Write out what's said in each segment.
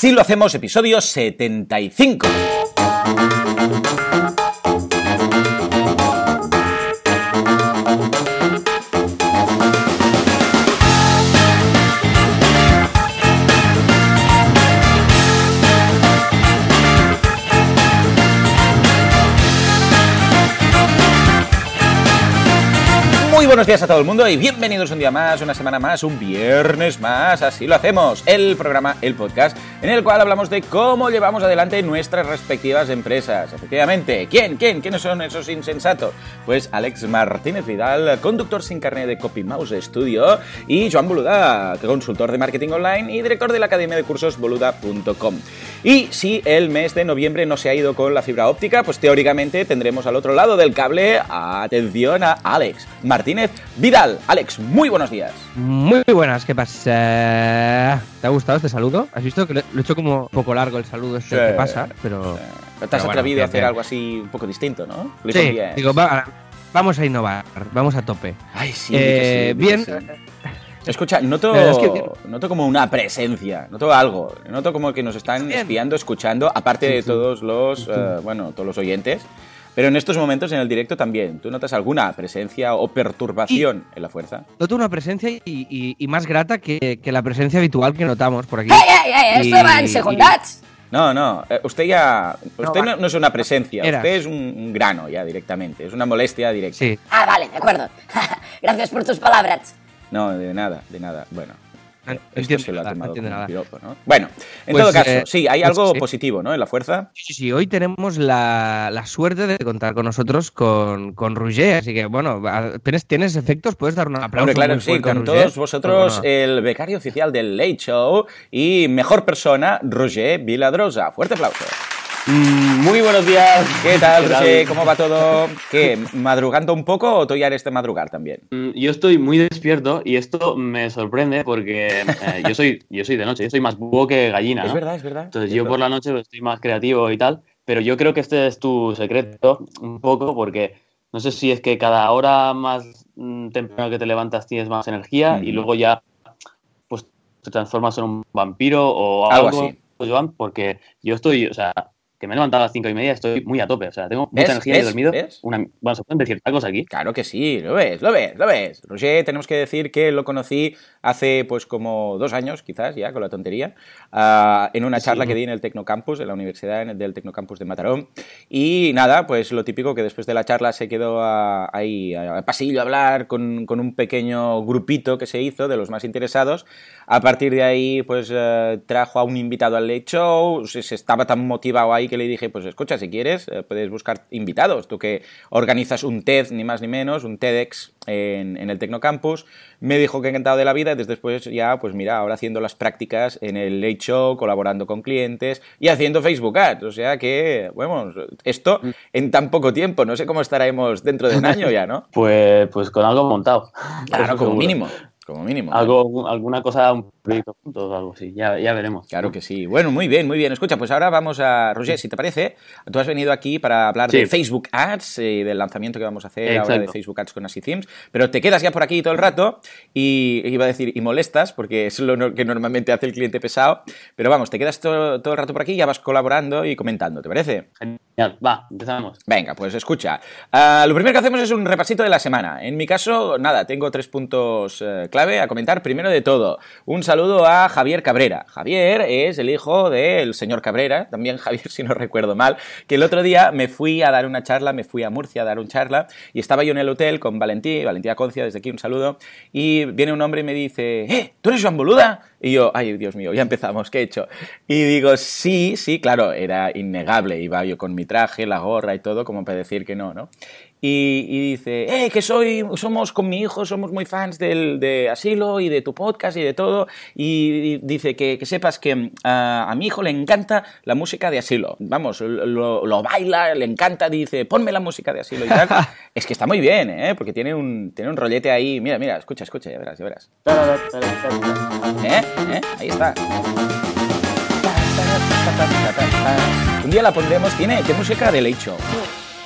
Así lo hacemos, episodio 75. Buenos días a todo el mundo y bienvenidos un día más, una semana más, un viernes más, así lo hacemos, el programa, el podcast, en el cual hablamos de cómo llevamos adelante nuestras respectivas empresas. Efectivamente, ¿quién? ¿Quién? ¿Quiénes son esos insensatos? Pues Alex Martínez Vidal, conductor sin carnet de Copy Mouse Studio, y Joan Boluda, consultor de marketing online y director de la academia de cursos boluda.com. Y si el mes de noviembre no se ha ido con la fibra óptica, pues teóricamente tendremos al otro lado del cable, atención a Alex Martínez Vidal. Alex, muy buenos días. Muy buenas, ¿qué pasa? ¿Te ha gustado este saludo? ¿Has visto que lo he hecho como un poco largo el saludo este Sí. que pasa? Pero... Pero te has pero bueno, atrevido a hacer algo así un poco distinto, ¿no? Lo Sí, digo, va- vamos a innovar, vamos a tope. Ay, sí, Eh, sí, bien. sí. Escucha, noto, es que- noto como una presencia, noto algo, noto como que nos están espiando, escuchando, aparte Sí, de sí. todos los, eh, bueno, todos los oyentes, pero en estos momentos en el directo también. ¿Tú notas alguna presencia o perturbación en la fuerza? Noto una presencia y, y- y más grata que, que la presencia habitual que notamos por aquí. ¡Ey, ey, ey! Y- Esto va en secundats. No, no, eh, usted ya, usted no, va. no es una presencia, Eras. usted es un, un grano ya directamente, es una molestia directa. Sí. Ah, vale, de acuerdo. Gracias por tus palabras. No, de nada, de nada. Bueno, No esto entiendo se lo ha nada, no tomado entiendo como un nada. piropo, ¿no? Bueno, en Pues, todo caso, eh, sí, hay pues algo sí. positivo, ¿no? En la fuerza. Sí, sí, hoy tenemos la, la suerte de contar con nosotros con, con Roger, así que bueno, ¿tienes, tienes efectos? ¿Puedes dar un aplauso Hombre, claro muy sí, con todos vosotros, ¿O no? el becario oficial del Late Show y mejor persona, Roger Viladrosa. Fuerte aplauso. Mm, Muy buenos días. ¿Qué tal. Roger? ¿Cómo va todo? ¿Qué? ¿Madrugando un poco o tú ya eres de madrugar también? Mm, Yo estoy muy despierto y esto me sorprende porque eh, yo soy yo soy de noche, yo soy más búho que gallina. Es verdad, es verdad. Entonces Es yo por la noche pues, estoy más creativo y tal, pero yo creo que este es tu secreto un poco porque no sé si es que cada hora más mm, temprano que te levantas tienes más energía y Ujú. luego ya pues te transformas en un vampiro o Algo algo, así. Joan, porque yo estoy, o sea, que me he levantado a las cinco y media, estoy muy a tope, o sea, tengo mucha ¿Ves? energía y he dormido. ¿Ves? Una, bueno, ¿se pueden decir tacos aquí? Claro que sí, lo ves, lo ves, lo ves. Roger, tenemos que decir que lo conocí hace pues como dos años, quizás ya, con la tontería, ah, en una Sí. charla que di en el Tecnocampus, en la Universidad en el- del Tecnocampus de Mataró. Y nada, pues lo típico que después de la charla se quedó ah, ahí al pasillo a hablar con, con un pequeño grupito que se hizo de los más interesados. A partir de ahí, pues eh, trajo a un invitado al Late Show, se, se estaba tan motivado ahí que le dije, pues escucha, si quieres, eh, puedes buscar invitados. Tú que organizas un TED, ni más ni menos, un TEDx en, en el Tecnocampus. Me dijo que encantado de la vida, y desde después ya, pues mira, ahora haciendo las prácticas en el Late Show, colaborando con clientes y haciendo Facebook Ads. O sea que, bueno, esto en tan poco tiempo, no sé cómo estaremos dentro de un año ya, ¿no? Pues, pues con algo montado. Claro, como seguro. mínimo. Como mínimo. Algo, alguna cosa, un proyecto juntos o algo así. Ya, ya veremos. Claro que sí. Bueno, muy bien, muy bien. Escucha, pues ahora vamos a. Roger, si te parece, tú has venido aquí para hablar de. Facebook Ads y del lanzamiento que vamos a hacer ahora de. Facebook Ads con Así Themes. Pero te quedas ya por aquí todo el rato y iba a decir, y molestas, porque es lo que normalmente hace el cliente pesado. Pero vamos, te quedas todo, todo el rato por aquí y ya vas colaborando y comentando, ¿te parece? Genial. Va, empezamos. Venga, pues escucha. Ah, lo primero que hacemos es un repasito de la semana. En mi caso, nada, tengo tres puntos eh, a comentar. Primero de todo, un saludo a Javier Cabrera. Javier es el hijo del señor Cabrera, también Javier, si no recuerdo mal, que el otro día me fui a dar una charla, me fui a Murcia a dar una charla y estaba yo en el hotel con Valentí, Valentía Concia, desde aquí un saludo, y viene un hombre y me dice, ¡eh! ¿Tú eres Joan Boluda? Y yo, ay, Dios mío, ya empezamos, ¿qué he hecho? Y digo, sí, sí, claro, era innegable. Iba yo con mi traje, la gorra y todo, como para decir que no, ¿no? Y, y dice, eh, que soy, somos con mi hijo, somos muy fans del, de Asilo y de tu podcast y de todo. Y, dice que, que sepas que mm, a, a mi hijo le encanta la música de Asilo. Vamos, lo, lo baila, le encanta, dice, ponme la música de Asilo y tal. es que está muy bien, ¿eh? Porque tiene un, tiene un rollete ahí. Mira, mira, escucha, escucha, ya verás, ya verás. ¿Eh? ¿Eh? Ahí está. Un día la pondremos, tiene, ¿qué música de Show?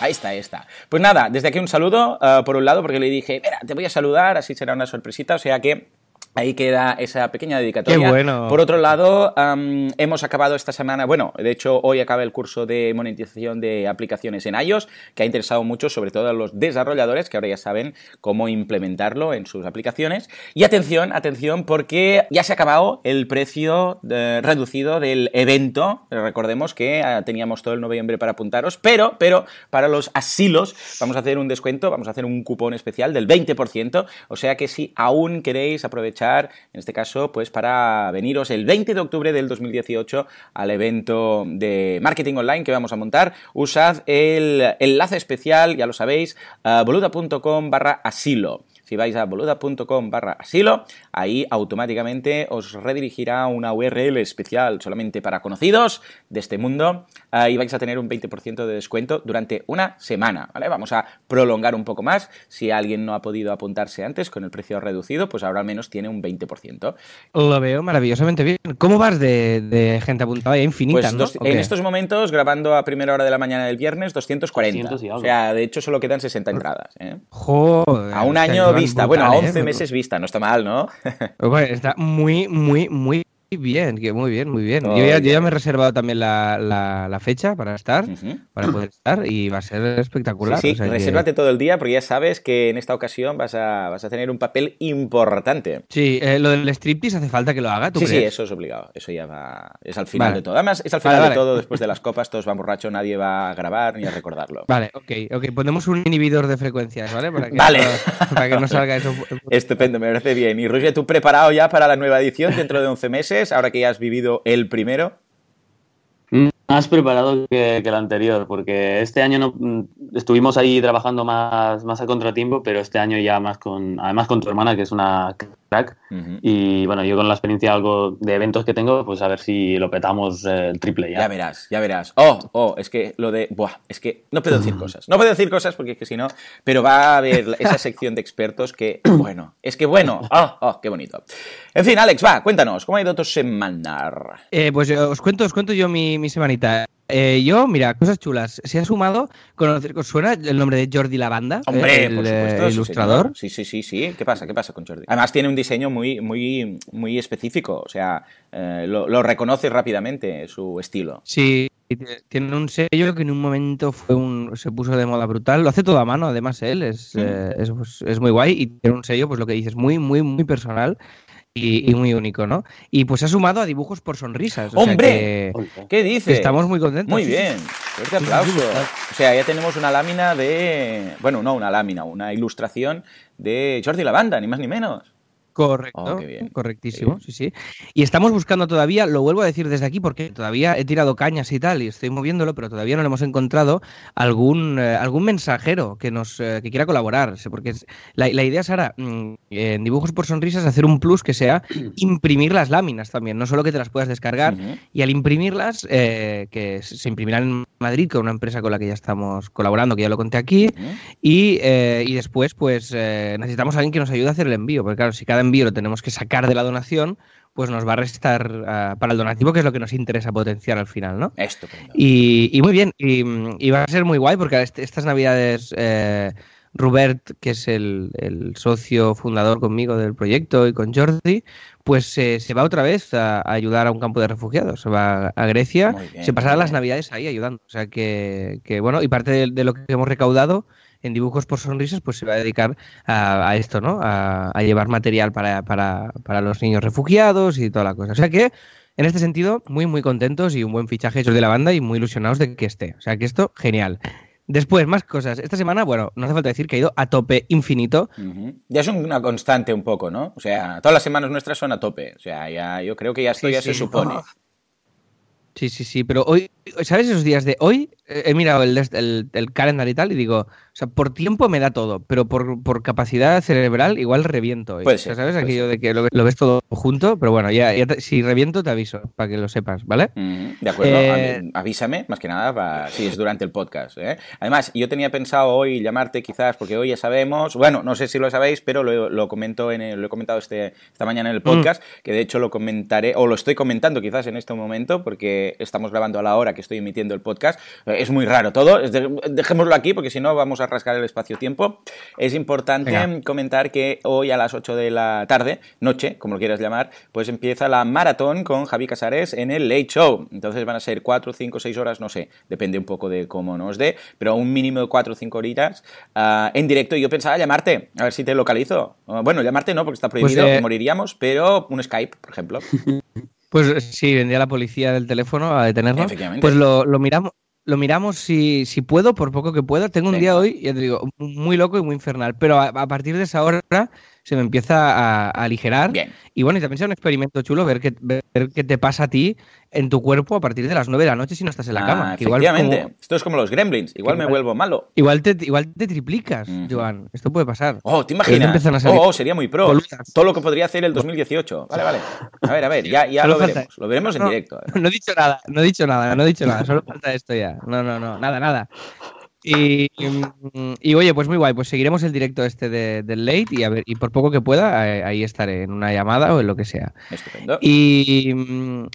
Ahí está, ahí está. Pues nada, desde aquí un saludo, eh, por un lado, porque le dije, mira, te voy a saludar, así será una sorpresita, o sea que Ahí queda esa pequeña dedicatoria. Qué bueno. Por otro lado, um, hemos acabado esta semana, bueno, de hecho hoy acaba el curso de monetización de aplicaciones en iOS, que ha interesado mucho sobre todo a los desarrolladores, que ahora ya saben cómo implementarlo en sus aplicaciones. Y atención, atención, porque ya se ha acabado el precio de, reducido del evento. Recordemos que uh, teníamos todo el noviembre para apuntaros, pero, pero para los asilos vamos a hacer un descuento, vamos a hacer un cupón especial del 20%, o sea que si aún queréis aprovechar en este caso, pues para veniros el 20 de octubre del 2018 al evento de marketing online que vamos a montar. Usad el enlace especial, ya lo sabéis, boluda.com barra asilo. Si vais a boluda.com barra asilo, ahí automáticamente os redirigirá una URL especial solamente para conocidos de este mundo y vais a tener un 20% de descuento durante una semana. ¿vale? Vamos a prolongar un poco más. Si alguien no ha podido apuntarse antes con el precio reducido, pues ahora al menos tiene un 20%. Lo veo maravillosamente bien. ¿Cómo vas de, de gente apuntada? Infinita, pues ¿no? dos, en estos momentos, grabando a primera hora de la mañana del viernes, 240. 200 o sea, de hecho solo quedan 60 entradas. ¿eh? Joder, a un año vista, brutal, bueno, a 11 ¿eh? meses vista, no está mal, ¿no? Bueno, está muy, muy, muy bien, que muy bien, muy bien. Oh, yo, ya, yo, ya, me he reservado también la, la, la fecha para estar, uh -huh. para poder estar, y va a ser espectacular. Sí, sí. O sea resérvate que... todo el día porque ya sabes que en esta ocasión vas a, vas a tener un papel importante. Sí, eh, lo del striptease hace falta que lo haga, ¿tú Sí, crees? sí, eso es obligado. Eso ya va. Es al final Vale. de todo. Además, es al final Vale, de vale. todo, después de las copas, todos van borrachos, nadie va a grabar ni a recordarlo. Vale, ok, ok. Ponemos un inhibidor de frecuencias, ¿vale? Para que, Vale. no, para que no salga eso. Estupendo, me parece bien. Y Roger, ¿tú preparado ya para la nueva edición dentro de 11 meses, ahora que ya has vivido el primero? Más preparado que, el anterior, porque este año mm, estuvimos ahí trabajando más, más a contratiempo, pero este año ya más con, además con tu hermana, que es una crack, Uh -huh. y bueno, yo con la experiencia algo de eventos que tengo, pues a ver si lo petamos eh, el triple ya. Ya verás, ya verás. Oh, oh, es que lo de. Buah, es que no puedo decir cosas. No puedo decir cosas porque es que si no. Pero va a haber esa sección de expertos que. Bueno, es que bueno. Oh, oh, qué bonito. En fin, Alex, va, cuéntanos, ¿cómo ha ido tu semana? Eh, pues yo os cuento, os cuento yo mi, mi semanita. Eh, yo, mira, cosas chulas. Se ha sumado, conocer, ¿os suena el nombre de Jordi Lavanda? Hombre, el, por supuesto. ilustrador. Sí, sí, sí, sí. ¿Qué pasa? ¿Qué pasa con Jordi? Además tiene un diseño muy, muy, muy específico. O sea, eh, lo, lo reconoces rápidamente su estilo. Sí, tiene un sello que en un momento fue un, se puso de moda brutal. Lo hace todo a mano, además él es, Mm. eh, es, pues, es muy guay y tiene un sello, pues lo que dices, muy, muy, muy personal. Y, y muy único, ¿no? Y pues ha sumado a dibujos por sonrisas. o sea ¡Hombre! que- ¿Qué dices? estamos muy contentos. Muy bien, fuerte aplauso. O sea, ya tenemos una lámina de. Bueno, no una lámina, una ilustración de Jordi Lavanda, ni más ni menos. Correcto, Oh, bien, correctísimo, sí, sí. Y estamos buscando todavía, lo vuelvo a decir desde aquí porque todavía he tirado cañas y tal y estoy moviéndolo, pero todavía no le hemos encontrado algún eh, algún mensajero que nos eh, que quiera colaborar, porque es- la, la idea Sara, mm, en dibujos por sonrisas hacer un plus que sea imprimir las láminas también, no solo que te las puedas descargar y al imprimirlas eh, que se imprimirán en Madrid con una empresa con la que ya estamos colaborando, que ya lo conté aquí. Y, eh, y después, pues eh, necesitamos a alguien que nos ayude a hacer el envío, porque claro, si cada envío lo tenemos que sacar de la donación, pues nos va a restar ah, para el donativo, que es lo que nos interesa potenciar al final, ¿no? Estupendo. Y, y muy bien, y, y va a ser muy guay, porque este- estas navidades, eh, Rubert, que es el, el socio fundador conmigo del proyecto, y con Jordi, pues eh, se va otra vez a, a ayudar a un campo de refugiados, se va a Grecia, bien, se pasará las navidades ahí ayudando. O sea que, que, bueno, y parte de, de lo que hemos recaudado en dibujos por sonrisas, pues se va a dedicar a, a esto, ¿no? A, a llevar material para, para, para los niños refugiados y toda la cosa. O sea que, en este sentido, muy, muy contentos y un buen fichaje hecho de la banda y muy ilusionados de que esté. O sea que esto, genial. Después, más cosas. Esta semana, bueno, no hace falta decir que ha ido a tope infinito. Ya es una constante un poco, ¿no? O sea, todas las semanas nuestras son a tope. O sea, ya, yo creo que ya esto Sí, ya sí. se supone. Sí, sí, sí, pero hoy, ¿sabes esos días de hoy? Eh, He mirado el, el, el calendar y tal y digo, o sea, por tiempo me da todo, pero por, por capacidad cerebral igual reviento. hoy. Puede O sea, ser, ¿Sabes? puede Aquello de que lo, lo ves todo junto, pero bueno, ya, ya te- si reviento te aviso, para que lo sepas, ¿vale? Ujú, De acuerdo, Eh, mí- avísame, más que nada, para, si es durante el podcast. ¿eh? Además, yo tenía pensado hoy llamarte quizás, porque hoy ya sabemos, bueno, no sé si lo sabéis, pero lo, lo comento en el- lo he comentado este, esta mañana en el podcast, que de hecho lo comentaré, o lo estoy comentando quizás en este momento, porque estamos grabando a la hora hora que estoy emitiendo el podcast. Eh, es muy raro todo. Dejémoslo aquí porque si no vamos a rascar el espacio-tiempo. Es importante Venga. comentar que hoy a las 8 de la tarde, noche, como lo quieras llamar, pues empieza la maratón con Javi Casares en el Late Show. Entonces van a ser 4, 5, 6 horas, no sé, depende un poco de cómo nos dé, pero un mínimo de 4 o 5 horitas ah, en directo. Y yo pensaba llamarte, a ver si te localizo. Ah, bueno, llamarte no, porque está prohibido, eh, moriríamos, pero un Skype, por ejemplo. Pues sí, vendría la policía del teléfono a detenernos. Pues lo, lo miramos. Lo miramos si, si puedo, por poco que pueda. Tengo un Venga. día hoy, ya te digo, muy loco y muy infernal. Pero a, a partir de esa hora se me empieza a, a aligerar. Bien. Y bueno, y también será un experimento chulo ver qué, ver qué te pasa a ti en tu cuerpo a partir de las 9 de la noche si no estás en la Ah, cama. Que igual, efectivamente. como- Esto es como los gremlins. Igual me Igual- vuelvo malo. igual, te, igual te triplicas, Ujú. Joan. Esto puede pasar. Oh, ¿te imaginas? a salir Oh, oh, sería muy pro. boludas. Todo lo que podría hacer el 2018. Vale, vale. A ver, a ver, ya, ya lo falta- veremos. Lo veremos en No, directo. No he dicho nada, no he dicho nada, no he dicho nada, solo falta esto ya. No, no, no, nada, nada. Y, y, oye, pues muy guay, pues seguiremos el directo este de- del late y a ver, y por poco que pueda, eh, ahí estaré en una llamada o en lo que sea. Estupendo. Y,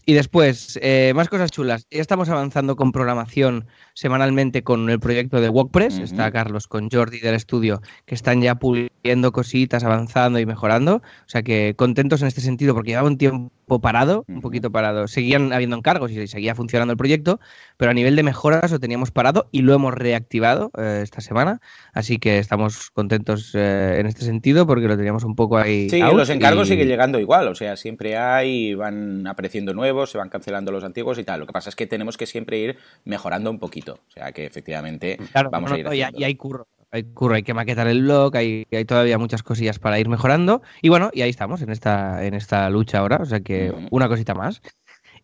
y después, eh, más cosas chulas. Ya estamos avanzando con programación semanalmente con el proyecto de WordPress. Está Carlos con Jordi del estudio, que están ya puliendo cositas, avanzando y mejorando. O sea que contentos en este sentido, porque llevaba un tiempo parado, un poquito parado. Seguían habiendo encargos y seguía funcionando el proyecto, pero a nivel de mejoras lo teníamos parado y lo hemos reactivado eh, esta semana. Así que estamos contentos eh, en este sentido porque lo teníamos un poco ahí. Sí, los encargos y- siguen llegando igual, o sea, siempre hay, van apareciendo nuevos, se van cancelando los antiguos y tal. Lo que pasa es que tenemos que siempre ir mejorando un poquito, o sea, que efectivamente Claro, vamos no, a ir no, y hay curro. Hay curro, hay que maquetar el blog, hay, hay todavía muchas cosillas para ir mejorando. Y bueno, y ahí estamos, en esta, en esta lucha ahora. O sea que una cosita más.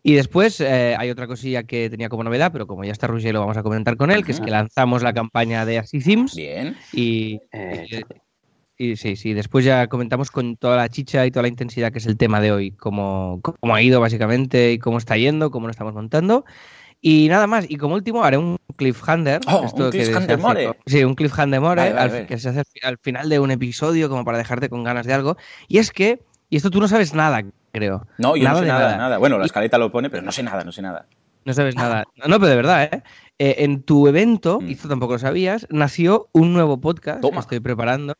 Y después eh, hay otra cosilla que tenía como novedad, pero como ya está Roger, lo vamos a comentar con él, que es que lanzamos la campaña de Así Themes. Bien, Y, Eh, y- y sí, sí, después ya comentamos con toda la chicha y toda la intensidad que es el tema de hoy, cómo, cómo ha ido básicamente y cómo está yendo, cómo lo estamos montando. Y nada más, y como último haré un cliffhanger. Oh, esto un cliffhanger more. Sí, un cliffhanger more, Vale, vale, al- vale. que se hace al final de un episodio como para dejarte con ganas de algo. Y es que, y esto tú no sabes nada, creo. no, yo no sé nada, nada, Bueno, la escaleta lo pone, pero no sé nada, no sé nada. No sabes nada. No, pero de verdad, ¿eh? Eh, en tu evento, Mm. y tú tampoco lo sabías, nació un nuevo podcast Toma. que estoy preparando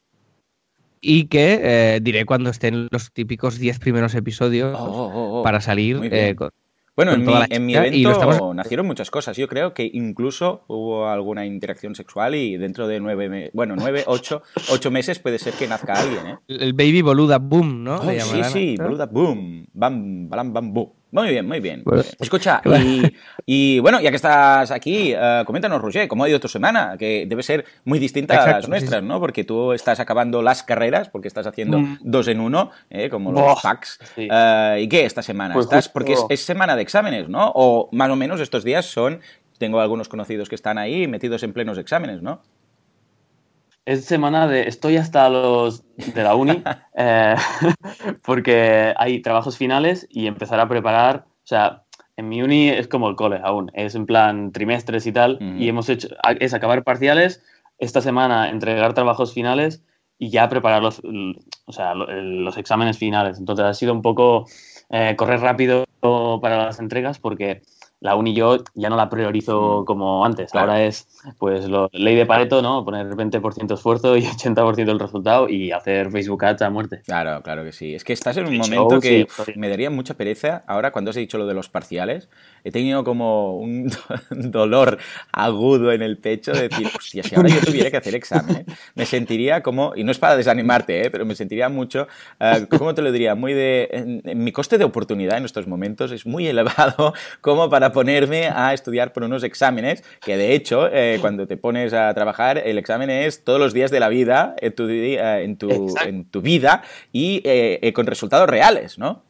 y que eh, diré cuando estén los típicos 10 primeros episodios Oh, oh, oh, para salir eh, con- Bueno, en mi, en mi y evento estamos- nacieron muchas cosas. Yo creo que incluso hubo alguna interacción sexual y dentro de nueve, bueno, nueve, ocho, ocho meses puede ser que nazca alguien, ¿eh? el baby boluda boom, ¿no? Oh, sí, sí, boluda, boom, bam, balam, bam, boom. Muy bien, muy bien. Bueno. Escucha, y, y, bueno, ya que estás aquí, eh, coméntanos, Roger, ¿cómo ha ido tu semana? Que debe ser muy distinta a las nuestras, sí. ¿no? Porque tú estás acabando las carreras, porque estás haciendo Mm. dos en uno, ¿eh? como los Buah, packs. sí. Eh, ¿Y qué esta semana? Pues ¿Estás? justo- Porque es, es semana de exámenes, ¿no? O más o menos estos días son... Tengo algunos conocidos que están ahí metidos en plenos exámenes, ¿no? Es semana de. Estoy hasta los de la uni, eh, porque hay trabajos finales y empezar a preparar. O sea, en mi uni es como el cole aún, es en plan trimestres y tal, y hemos hecho. Es acabar parciales, esta semana entregar trabajos finales y ya preparar los, o sea, los exámenes finales. Entonces ha sido un poco eh, correr rápido para las entregas porque la uni yo ya no la priorizo como antes. Claro. Ahora es pues lo, ley de Pareto, ¿no? Poner 20% esfuerzo y 80% el resultado y hacer Facebook Ads a muerte. Claro, claro que sí. Es que estás en un Sí, momento show, que sí, estoy- me daría mucha pereza. Ahora, cuando has dicho lo de los parciales, he tenido como un dolor agudo en el pecho de decir, hostia, si ahora yo tuviera que hacer examen, me sentiría como, y no es para desanimarte, ¿eh? pero me sentiría mucho, eh, ¿cómo te lo diría? Muy de, en- en mi coste de oportunidad en estos momentos es muy elevado como para ponerme a estudiar por unos exámenes, que de hecho, eh, cuando te pones a trabajar, el examen es todos los días de la vida en tu, eh, en tu, Exacto. en tu vida y eh, con resultados reales, ¿no?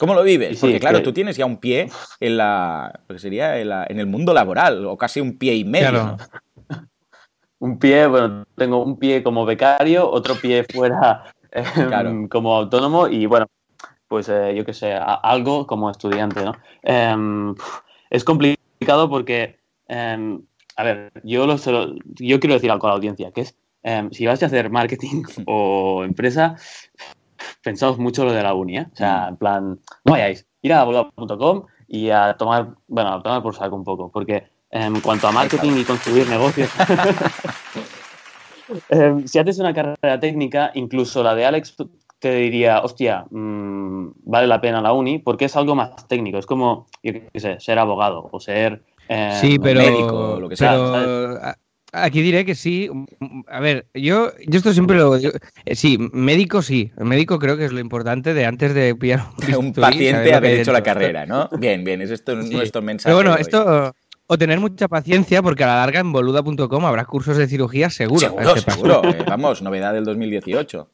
¿Cómo lo vives? Sí, Porque claro, que- tú tienes ya un pie en la, lo que sería en, la- en el mundo laboral, o casi un pie y medio, Claro. ¿no? Un pie, bueno, tengo un pie como becario, otro pie fuera eh, Claro. como autónomo y bueno, pues eh, yo qué sé, a- algo como estudiante, ¿no? Em, es complicado porque, em, a ver, yo, lo, yo quiero decir algo a la audiencia, que es, em, si vais a hacer marketing o empresa, pensaos mucho lo de la uni, ¿eh? O sea, en plan, no vayáis, ir a boluda.com y a tomar, bueno, a tomar por saco un poco, porque en cuanto a marketing y construir negocios, em, si haces una carrera técnica, incluso la de Alex te diría, hostia, mmm, vale la pena la uni, porque es algo más técnico, es como, yo qué sé, ser abogado o ser... Eh, sí, pero, médico, lo que sea, pero aquí diré que sí. A ver, yo, yo esto siempre lo digo. Eh, sí, médico sí. Médico creo que es lo importante de antes de pillar un, un paciente haber hecho la carrera, ¿no? Bien, bien, es esto sí. nuestro mensaje. Pero bueno, esto o tener mucha paciencia porque a la larga en boluda.com habrá cursos de cirugía seguro. Seguro, seguro. Eh, vamos, novedad del 2018.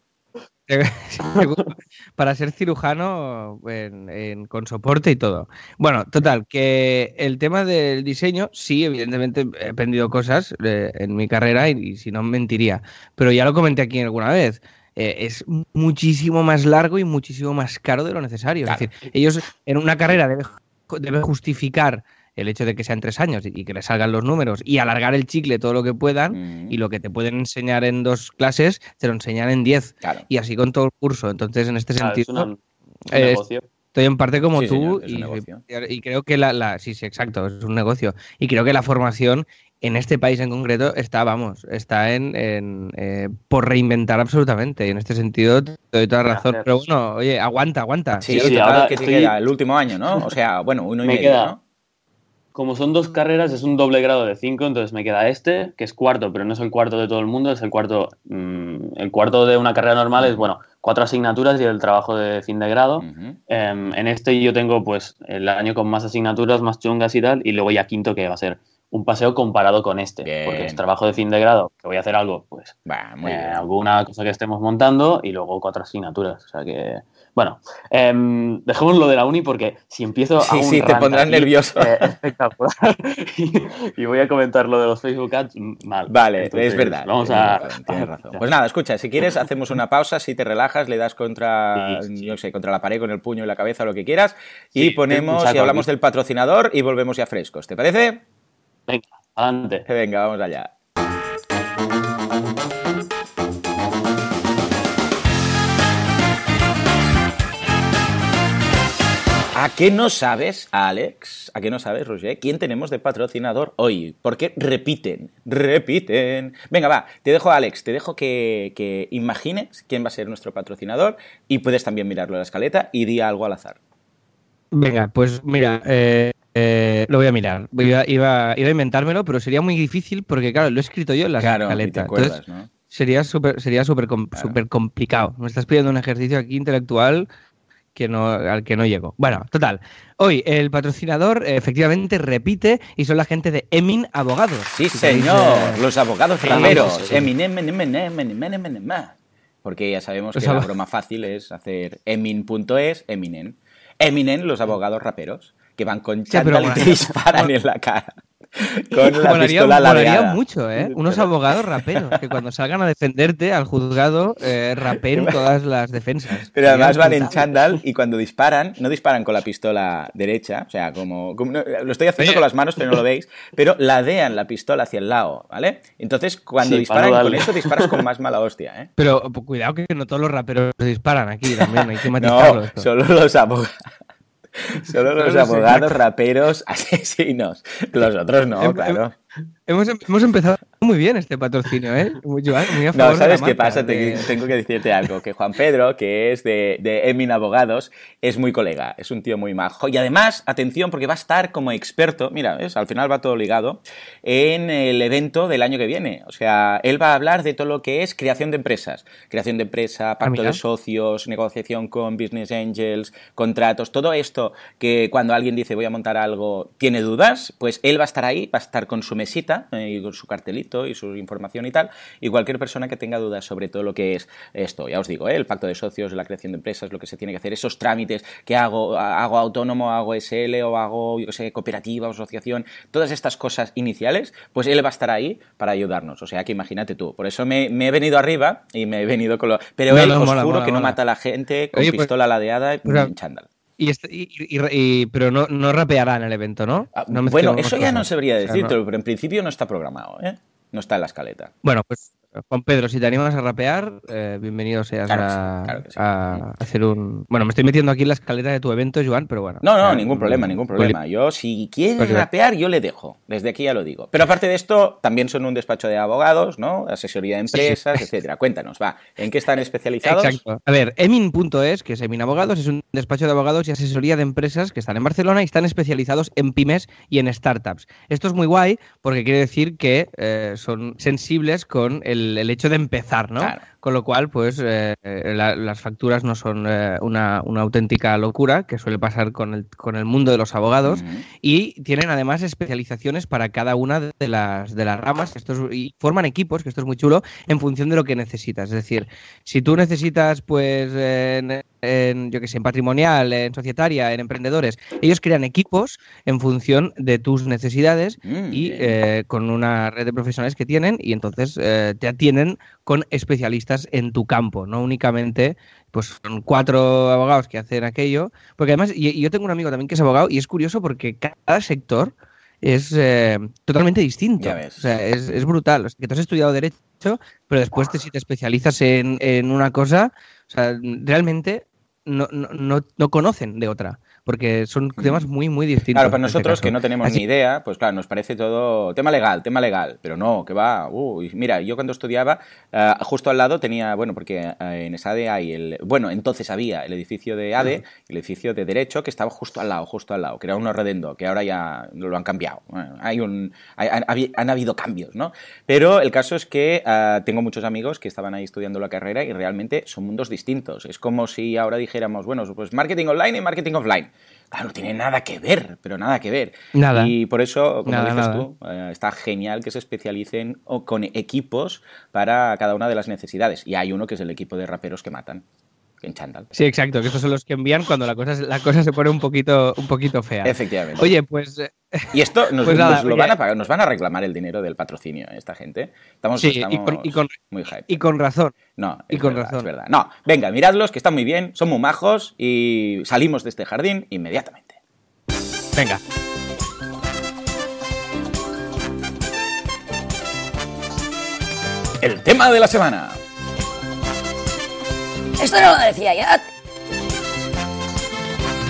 para ser cirujano en, en, con soporte y todo. Bueno, total, que el tema del diseño, sí, evidentemente he aprendido cosas eh, en mi carrera y, y, si no mentiría, pero ya lo comenté aquí alguna vez. Eh, es muchísimo más largo y muchísimo más caro de lo necesario. Claro. Es decir, ellos en una carrera deben debe justificar el hecho de que sean tres años y que le salgan los números y alargar el chicle todo lo que puedan mm. y lo que te pueden enseñar en dos clases te lo enseñan en diez claro. y así con todo el curso. Entonces, en este claro, sentido, es una, un eh, negocio. estoy en parte como Sí, tú señor, y, creo que la, la, sí, sí, exacto, es un negocio. Y creo que la formación en este país en concreto está, vamos, está en, en eh, por reinventar absolutamente. Y en este sentido te doy toda razón. Gracias. Pero bueno, oye, aguanta, aguanta. Sí, Sí, sí, total, ahora que te estoy- queda el último año, ¿no? O sea, bueno, uno y Me medio, queda- ¿no? Como son dos carreras, es un doble grado de cinco, entonces me queda este, que es cuarto, pero no es el cuarto de todo el mundo, es el cuarto. mm, el cuarto de una carrera normal es, bueno, cuatro asignaturas y el trabajo de fin de grado. Em, en este yo tengo, pues, el año con más asignaturas, más chungas y tal, y luego ya quinto, que va a ser un paseo comparado con este, Bien. porque es trabajo de fin de grado, que voy a hacer algo, pues, muy eh, bien. alguna cosa que estemos montando y luego cuatro asignaturas. O sea que, bueno, em, dejemos lo de la uni porque si empiezo a Sí, un sí, te pondrás aquí, nervioso. eh, espectacular. y, y voy a comentar lo de los Facebook Ads mal. Vale, Entonces, es verdad. Vamos tienes a. razón, tienes razón. Pues nada, escucha, si quieres, hacemos una pausa, si te relajas, le das contra, Sí, yo sé, contra la pared con el puño y la cabeza, lo que quieras, y ponemos y hablamos del patrocinador y volvemos ya frescos. ¿Te parece? Venga, adelante. Venga, vamos allá. ¿A qué no sabes, Alex? ¿A qué no sabes, Roger? ¿Quién tenemos de patrocinador hoy? Porque repiten, repiten. Venga, va, te dejo, Alex, te dejo que, que imagines quién va a ser nuestro patrocinador y puedes también mirarlo en la escaleta y di algo al azar. Venga, pues mira, eh, eh, lo voy a mirar. Iba, iba, iba a inventármelo, pero sería muy difícil porque, claro, lo he escrito yo en la claro, te acuerdas, Entonces, ¿no? sería súper sería súper com- Claro. complicado. Me estás pidiendo un ejercicio aquí intelectual que no, al que no llego. Bueno, total. Hoy el patrocinador eh, efectivamente repite y son la gente de Emin Abogados. Sí, Si queréis, señor, eh, los abogados sí, raperos. sí. Eminem, Eminem, Eminem, Eminem, Eminem. Porque ya sabemos que la broma fácil es hacer emin.es, Eminem. Eminem, los abogados raperos, que van con Sí, chándal y te disparan en la cara. Con la Molaría, pistola molaría mucho, ¿eh? Unos abogados raperos que cuando salgan a defenderte al juzgado eh, rapen todas las defensas. Pero además van en chándal y cuando disparan, no disparan con la pistola derecha, o sea, como, como- no, lo estoy haciendo Oye. con las manos, pero no lo veis, pero ladean la pistola hacia el lado, ¿vale? Entonces, cuando Sí, disparan no con eso, disparas con más mala hostia, ¿eh? Pero pues, cuidado que no todos los raperos disparan aquí también, hay que matizarlo. No, esto. solo los abogados. Solo los abogados, raperos, asesinos. Los otros no, claro. Hemos, hemos empezado muy bien este patrocinio, ¿eh? Muy, Joan, muy a No, de ¿sabes la qué marca, pasa? De- tengo que decirte algo, que Juan Pedro, que es de, de Emin Abogados, es muy colega, es un tío muy majo. Y además, atención, porque va a estar como experto, mira, ¿ves? al final va todo ligado, en el evento del año que viene. O sea, él va a hablar de todo lo que es creación de empresas. Creación de empresa, pacto mira. de socios, negociación con business angels, contratos, todo esto que cuando alguien dice voy a montar algo, tiene dudas, pues él va a estar ahí, va a estar con su mesita eh, y con su cartelito y su información y tal, y cualquier persona que tenga dudas sobre todo lo que es esto, ya os digo, ¿eh? el pacto de socios, la creación de empresas, lo que se tiene que hacer, esos trámites que hago, hago autónomo, hago SL o hago, yo sé, cooperativa o asociación, todas estas cosas iniciales, pues él va a estar ahí para ayudarnos, o sea que imagínate tú, por eso me, me he venido arriba y me he venido con lo... Pero No, él, no, os mola, juro mola, que no mata a la gente con Oye, pues- pistola ladeada y o sea, chándal. Y, este- y- y- pero no, no rapeará en el evento, ¿no? Ah, No bueno, eso ya no cosas. sabría O sea, decirte, no- pero en principio no está programado, ¿eh? No está en la escaleta. Bueno, pues Juan Pedro, si te animas a rapear, eh, bienvenido seas Claro sí, a, claro que sí. a hacer un... Bueno, me estoy metiendo aquí en la escaleta de tu evento, Joan, pero bueno. No, no, ningún problema, ningún problema. Yo, si quieres Pues, rapear, yo le dejo. Desde aquí ya lo digo. Pero aparte de esto, también son un despacho de abogados, ¿no? Asesoría de Sí, sí. empresas, etcétera. Cuéntanos, va. ¿En qué están especializados? Exacto. A ver, Emin.es, que es Emin Abogados, es un despacho de abogados y asesoría de empresas que están en Barcelona y están especializados en pymes y en startups. Esto es muy guay porque quiere decir que eh, son sensibles con el, el hecho de empezar, ¿no? Claro. Con lo cual, pues eh, la- las facturas no son eh, una, una auténtica locura que suele pasar con el, con el mundo de los abogados. Y tienen además especializaciones para cada una de las, de las ramas. Esto es- y forman equipos, que esto es muy chulo, en función de lo que necesitas. Es decir, si tú necesitas, pues, en, yo que sé, en patrimonial, en societaria, en emprendedores, ellos crean equipos en función de tus necesidades Mm, y eh, con una red de profesionales que tienen y entonces eh, te atienden con especialistas en tu campo, no únicamente pues son cuatro abogados que hacen aquello, porque además y, y yo tengo un amigo también que es abogado y es curioso porque cada sector es eh, totalmente distinto. O sea, es, es brutal. O sea, que tú has estudiado derecho, pero después te, si te especializas en, en una cosa, o sea, realmente no, no, no, no conocen de otra, porque son temas muy, muy distintos. Claro, para este nosotros que no tenemos Así- ni idea, pues claro, nos parece todo tema legal, tema legal, pero no, que va. Uy, mira, yo cuando estudiaba, eh, justo al lado tenía, bueno, porque eh, en ESADE hay el, bueno, entonces había el edificio de ADE, el edificio de Derecho, que estaba justo al lado, justo al lado, que era uno redendo, que ahora ya lo han cambiado. Bueno, hay un, hay- han, habi- han habido cambios, ¿no? Pero el caso es que eh, tengo muchos amigos que estaban ahí estudiando la carrera y realmente son mundos distintos. Es como si ahora dijéramos, bueno, pues marketing online y marketing offline. Claro, no tiene nada que ver, pero nada que ver. Nada. Y por eso, como Nada, dices nada. tú, eh, está genial que se especialicen o con equipos para cada una de las necesidades. Y hay uno que es el equipo de raperos que matan en chándal. Sí, exacto, que estos son los que envían cuando la cosa, la cosa se pone un poquito, un poquito fea. Efectivamente. Oye, pues eh, y esto nos, Pues nada, nos lo oye. van a pagar, nos van a reclamar el dinero del patrocinio, ¿eh? esta gente. Estamos, Sí, y estamos con- y con- muy hype. y con razón. No, y con verdad, razón. es verdad. No, venga, miradlos, que están muy bien, son muy majos y salimos de este jardín inmediatamente. Venga. El tema de la semana. Esto no lo decía ya.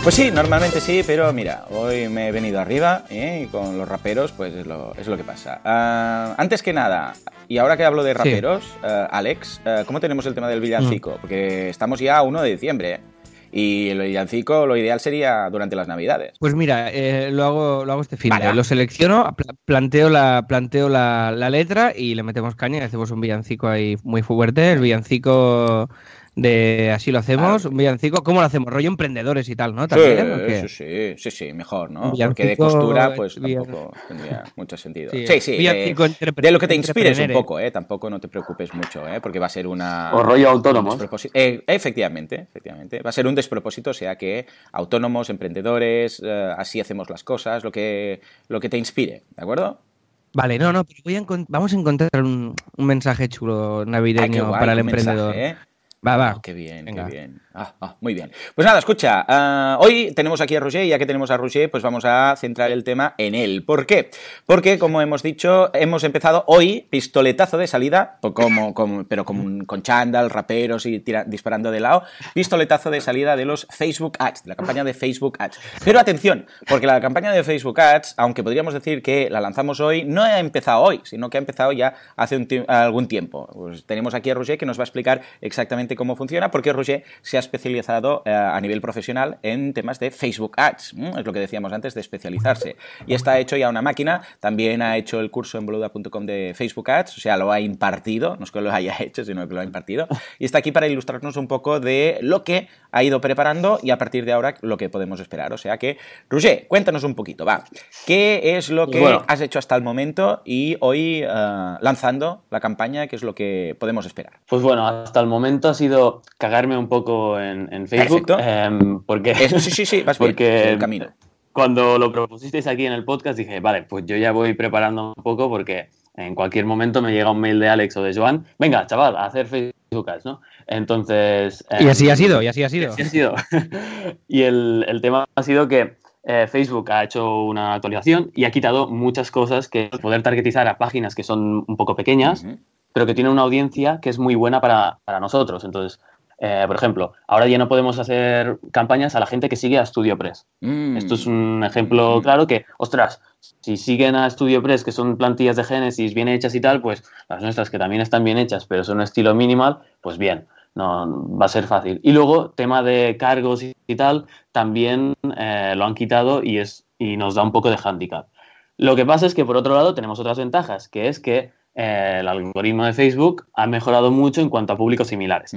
Pues sí, normalmente sí, pero mira, hoy me he venido arriba ¿eh? y con los raperos, pues es lo, es lo que pasa. Ah, antes que nada, y ahora que hablo de raperos, ah, Alex, ah, ¿cómo tenemos el tema del villancico? Porque estamos ya a 1 de diciembre, ¿eh? Y el villancico lo ideal sería durante las navidades. Pues mira, eh, lo, hago, lo hago este fin. Vale, lo selecciono, pla- planteo, la, planteo la, la letra y le metemos caña y hacemos un villancico ahí muy fuerte. El villancico de así lo hacemos. Claro. Un villancico, ¿cómo lo hacemos? Rollo emprendedores y tal, ¿no? Sí, También, sí, sí, sí, sí, mejor, ¿no? Villancico, Porque de costura, pues villan- tampoco tendría mucho sentido. Sí, Sí, sí, de, lo que te inspires un poco, ¿eh? Tampoco no te preocupes mucho, ¿eh? Porque va a ser una... O rollo autónomos. despropósito- Eh, efectivamente, efectivamente. Va a ser un despropósito, o sea que autónomos, emprendedores, eh, así hacemos las cosas, lo que, lo que te inspire, ¿de acuerdo? Vale, no, no, pero voy a vamos a encontrar un, un mensaje chulo Ah, navideño guay, para el mensaje, emprendedor. ¿eh? Va, va. Ah, qué bien, Venga. qué bien. Ah, ah, muy bien. Pues nada, escucha, ah, hoy tenemos aquí a Roger y ya que tenemos a Roger, pues vamos a centrar el tema en él. ¿Por qué? Porque, como hemos dicho, hemos empezado hoy pistoletazo de salida, pues como, como- pero con, con chándal, raperos y tira- disparando de lado, pistoletazo de salida de los Facebook Ads, de la campaña de Facebook Ads. Pero atención, porque la campaña de Facebook Ads, aunque podríamos decir que la lanzamos hoy, no ha empezado hoy, sino que ha empezado ya hace un algún tiempo. Pues tenemos aquí a Roger que nos va a explicar exactamente cómo funciona, porque Roger se ha especializado eh, a nivel profesional en temas de Facebook Ads. ¿m? Es lo que decíamos antes de especializarse. Y está hecho ya una máquina, también ha hecho el curso en boluda.com de Facebook Ads, o sea, lo ha impartido, no es que lo haya hecho, sino que lo ha impartido. Y está aquí para ilustrarnos un poco de lo que ha ido preparando y a partir de ahora lo que podemos esperar. O sea que, Roger, cuéntanos un poquito, va. ¿Qué es lo que Bueno. has hecho hasta el momento y hoy eh, lanzando la campaña, qué es lo que podemos esperar? Pues bueno, hasta el momento ha sido cagarme un poco en, en Facebook. Perfecto. em, porque Eso sí, sí, sí, vas bien, Porque el camino. cuando lo propusisteis aquí en el podcast dije, vale, pues yo ya voy preparando un poco porque en cualquier momento me llega un mail de Alex o de Joan, venga, chaval, a hacer Facebook Ads, ¿no? Entonces... Y em, así ha sido, y así ha sido. Así ha sido. y el, el tema ha sido que eh, Facebook ha hecho una actualización y ha quitado muchas cosas que poder targetizar a páginas que son un poco pequeñas Ujú. Pero que tienen una audiencia que es muy buena para, para nosotros. Entonces, eh, por ejemplo, ahora ya no podemos hacer campañas a la gente que sigue a StudioPress. Mm. Esto es un ejemplo claro que, ostras, si siguen a StudioPress, que son plantillas de Genesis bien hechas y tal, pues las nuestras que también están bien hechas, pero son un estilo minimal, pues bien, no va a ser fácil. Y luego, tema de cargos y, y tal, también eh, lo han quitado y, es, y nos da un poco de handicap. Lo que pasa es que, por otro lado, tenemos otras ventajas, que es que el algoritmo de Facebook ha mejorado mucho en cuanto a públicos similares.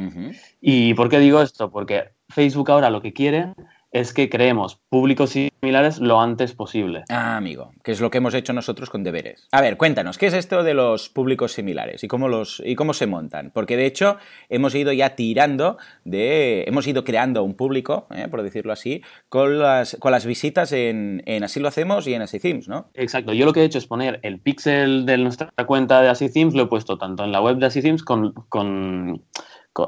¿Y por qué digo esto? Porque Facebook ahora lo que quiere es que creemos públicos similares lo antes posible. Ah, amigo, que es lo que hemos hecho nosotros con deberes. A ver, cuéntanos, ¿qué es esto de los públicos similares y cómo los y cómo se montan? Porque de hecho hemos ido ya tirando de, hemos ido creando un público, eh, por decirlo así, con las con las visitas en, en así lo hacemos y en así themes, ¿no? Exacto, yo lo que he hecho es poner el pixel de nuestra cuenta de Así Themes, lo he puesto tanto en la web de Así Themes con, con- con,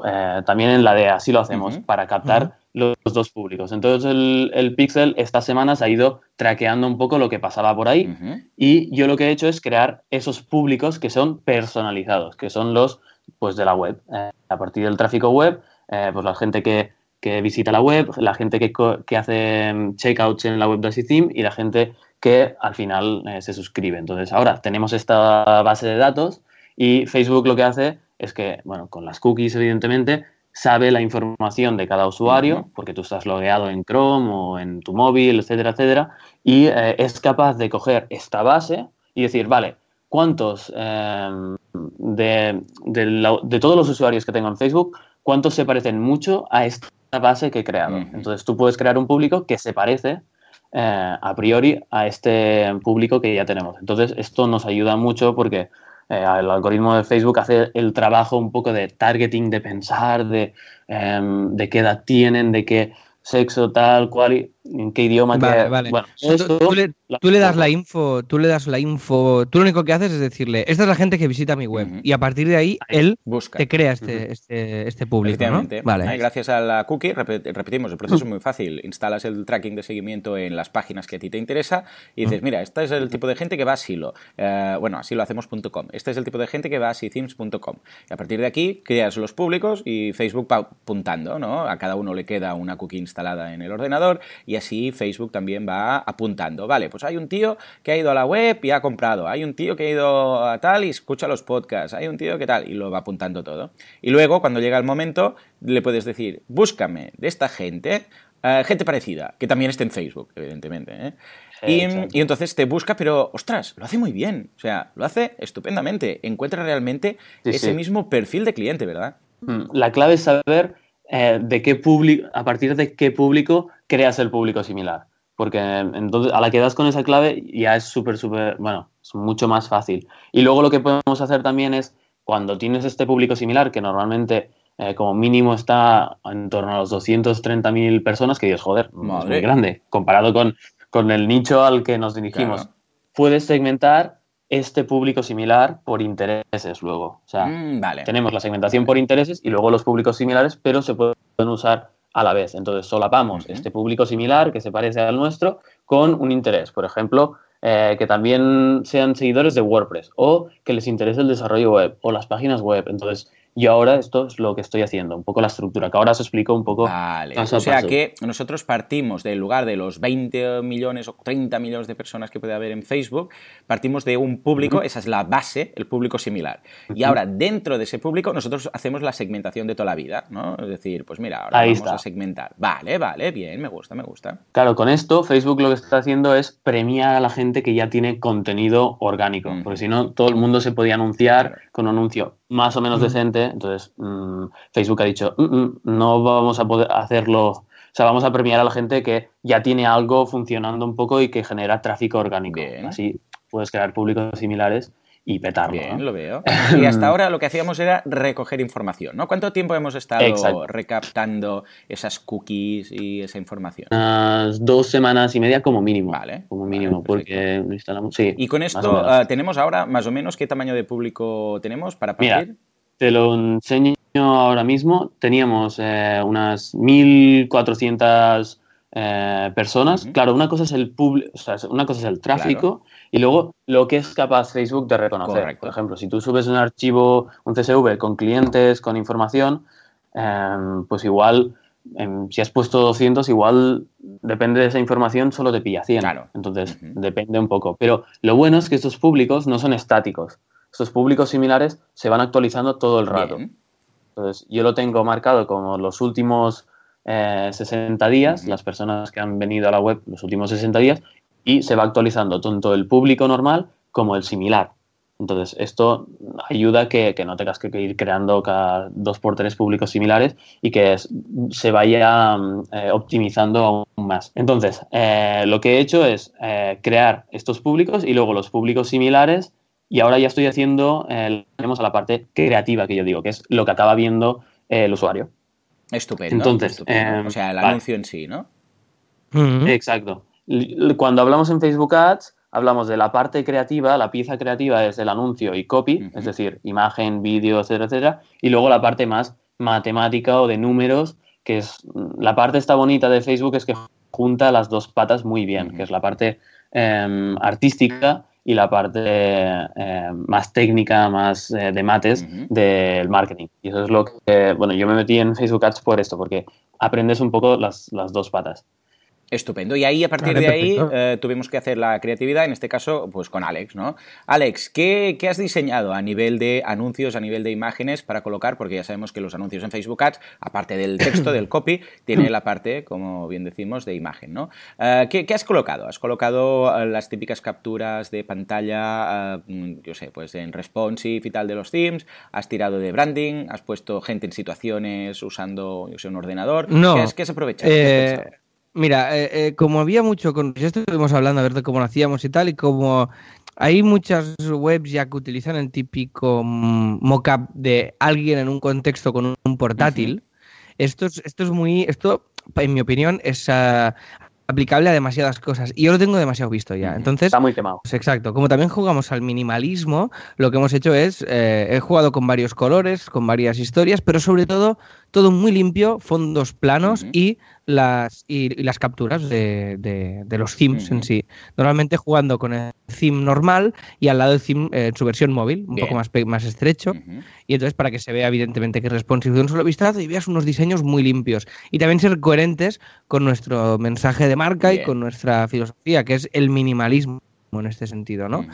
eh, también en la de Así lo hacemos, para captar los dos públicos. Entonces el, el pixel estas semanas ha ido traqueando un poco lo que pasaba por ahí y yo lo que he hecho es crear esos públicos que son personalizados, que son los pues de la web. Eh, a partir del tráfico web, eh, pues la gente que, que visita la web, la gente que, que hace mm, checkouts en la web de Así Theme y la gente que al final se suscribe. Entonces ahora tenemos esta base de datos y Facebook lo que hace es que, bueno, con las cookies evidentemente, sabe la información de cada usuario, porque tú estás logueado en Chrome o en tu móvil, etcétera, etcétera, y eh, es capaz de coger esta base y decir, vale, ¿cuántos eh, de, de la- de todos los usuarios que tengo en Facebook, cuántos se parecen mucho a esta base que he creado? Entonces tú puedes crear un público que se parece eh, a priori a este público que ya tenemos. Entonces esto nos ayuda mucho porque eh, el algoritmo de Facebook hace el trabajo un poco de targeting, de pensar, de, em, de qué edad tienen, de qué sexo, tal, cual, y en qué idioma. Vale, vale. Bueno, Tú- esto tú, le, lo tú le das la info, tú le das la info, tú lo único que haces es decirle, esta es la gente que visita mi web. Y a partir de ahí, Ahí. él Busca. te crea este, este, este público, ¿no? Efectivamente. Vale. Ahí, gracias a la cookie, repet- repetimos, el proceso es muy fácil. Instalas el tracking de seguimiento en las páginas que a ti te interesa y dices, mira, este es el tipo de gente que va a Silo. Eh, bueno, asilohacemos.com. Este es el tipo de gente que va a asithemes.com. Y a partir de aquí creas los públicos y Facebook va apuntando, ¿no? A cada uno le queda una cookie instalada en el ordenador y así Facebook también va apuntando. Vale, pues hay un tío que ha ido a la web y ha comprado. Hay un tío que ha ido a tal y escucha los podcasts. Hay un tío que tal y lo va apuntando todo. Y luego, cuando llega el momento, le puedes decir, búscame de esta gente, eh, gente parecida, que también esté en Facebook, evidentemente. ¿eh? Y, y entonces te busca, pero ostras, lo hace muy bien. O sea, lo hace estupendamente. Encuentra realmente Sí, ese sí. mismo perfil de cliente, ¿verdad? Mm, La clave es saber eh, de qué público, a partir de qué público creas el público similar. Porque eh, entonces a la que das con esa clave ya es súper, súper, bueno, es mucho más fácil. Y luego lo que podemos hacer también es, cuando tienes este público similar, que normalmente eh, como mínimo está en torno a los 230.000 personas, que dices, joder, es muy grande, comparado con, con el nicho al que nos dirigimos. Claro. Puedes segmentar este público similar por intereses luego. O sea, Mm, vale. tenemos la segmentación por intereses y luego los públicos similares, pero se pueden usar a la vez. Entonces solapamos este público similar que se parece al nuestro con un interés. Por ejemplo, eh, que también sean seguidores de WordPress o que les interese el desarrollo web o las páginas web. Entonces, yo ahora esto es lo que estoy haciendo, un poco la estructura, que ahora os explico un poco Vale, paso o sea paso. que nosotros partimos del lugar de los 20 millones o 30 millones de personas que puede haber en Facebook, partimos de un público, esa es la base, el público similar. Y ahora, dentro de ese público, nosotros hacemos la segmentación de toda la vida, ¿no? Es decir, pues mira, ahora Ahí vamos está. a segmentar. Vale, vale, bien, me gusta, me gusta. Claro, con esto Facebook lo que está haciendo es premiar a la gente que ya tiene contenido orgánico, porque si no todo el mundo se podía anunciar Claro. con un anuncio más o menos decente, entonces mm, Facebook ha dicho, "Mm, mm, no vamos a poder hacerlo, o sea, vamos a premiar a la gente que ya tiene algo funcionando un poco y que genera tráfico orgánico. Bien. Así puedes crear públicos similares y petarlo. Bien, ¿no? lo veo. Y hasta ahora lo que hacíamos era recoger información, ¿no? ¿Cuánto tiempo hemos estado Exacto. recaptando esas cookies y esa información? Unas dos semanas y media como mínimo. Vale, Como vale, mínimo, porque lo instalamos. Sí, Y con esto ah, tenemos ahora más o menos qué tamaño de público tenemos para Mira, partir. Te lo enseño ahora mismo. Teníamos eh, unas 1.400 eh, personas. Claro, una cosa es el público, o sea, una cosa es el tráfico y luego lo que es capaz Facebook de reconocer. Correcto. Por ejemplo, si tú subes un archivo, un CSV con clientes, con información, em, pues igual, em, si has puesto 200, igual depende de esa información, solo te pilla 100. Claro. Entonces, depende un poco. Pero lo bueno es que estos públicos no son estáticos. Estos públicos similares se van actualizando todo el rato. Bien. Entonces, yo lo tengo marcado como los últimos eh, 60 días, las personas que han venido a la web los últimos 60 días, y se va actualizando tanto el público normal como el similar. Entonces, esto ayuda a que, que no tengas que ir creando cada dos por tres públicos similares y que es- se vaya mm, eh, optimizando aún más. Entonces, eh, lo que he hecho es eh, crear estos públicos y luego los públicos similares y ahora ya estoy haciendo, eh, tenemos a la parte creativa que yo digo, que es lo que acaba viendo eh, el usuario. Estupendo. Entonces, estupendo. eh, o sea, el vale. anuncio en sí, ¿no? Exacto. Cuando hablamos en Facebook Ads, hablamos de la parte creativa, la pieza creativa es el anuncio y copy, es decir, imagen, vídeo, etcétera, etcétera, y luego la parte más matemática o de números, que es la parte esta bonita de Facebook es que junta las dos patas muy bien, que es la parte em, artística y la parte em, más técnica, más eh, de mates del marketing. Y eso es lo que, bueno, yo me metí en Facebook Ads por esto, porque aprendes un poco las, las dos patas. Estupendo. Y ahí, a partir Vale, de ahí, eh, tuvimos que hacer la creatividad, en este caso, pues con Alex, ¿no? Alex, ¿qué, qué has diseñado a nivel de anuncios, a nivel de imágenes para colocar? Porque ya sabemos que los anuncios en Facebook Ads, aparte del texto, del copy, tiene la parte, como bien decimos, de imagen, ¿no? Eh, ¿qué, qué has colocado? ¿Has colocado eh, las típicas capturas de pantalla, mm, yo sé, pues en responsive y tal de los themes? ¿Has tirado de branding? ¿Has puesto gente en situaciones usando, yo sé, un ordenador? No. ¿Qué has, qué has aprovechado? ¿Qué has pensado? Mira, eh, eh, como había mucho, con, ya estuvimos hablando a ver de cómo lo hacíamos y tal, y como hay muchas webs ya que utilizan el típico mm, mockup de alguien en un contexto con un, portátil, esto, es, esto es muy, esto, en mi opinión, es ah, aplicable a demasiadas cosas, y yo lo tengo demasiado visto ya. Entonces, Está muy quemado. pues exacto, como también jugamos al minimalismo, lo que hemos hecho es, eh, he jugado con varios colores, con varias historias, pero sobre todo todo muy limpio, fondos planos y, las, y, y las capturas de, de- de los themes en sí. Normalmente jugando con el theme normal y al lado el theme eh, en su versión móvil, un Bien. poco más, más estrecho. Y entonces para que se vea evidentemente que es responsive de un solo vistazo y veas unos diseños muy limpios. Y también ser coherentes con nuestro mensaje de marca Bien. y con nuestra filosofía, que es el minimalismo en este sentido, ¿no?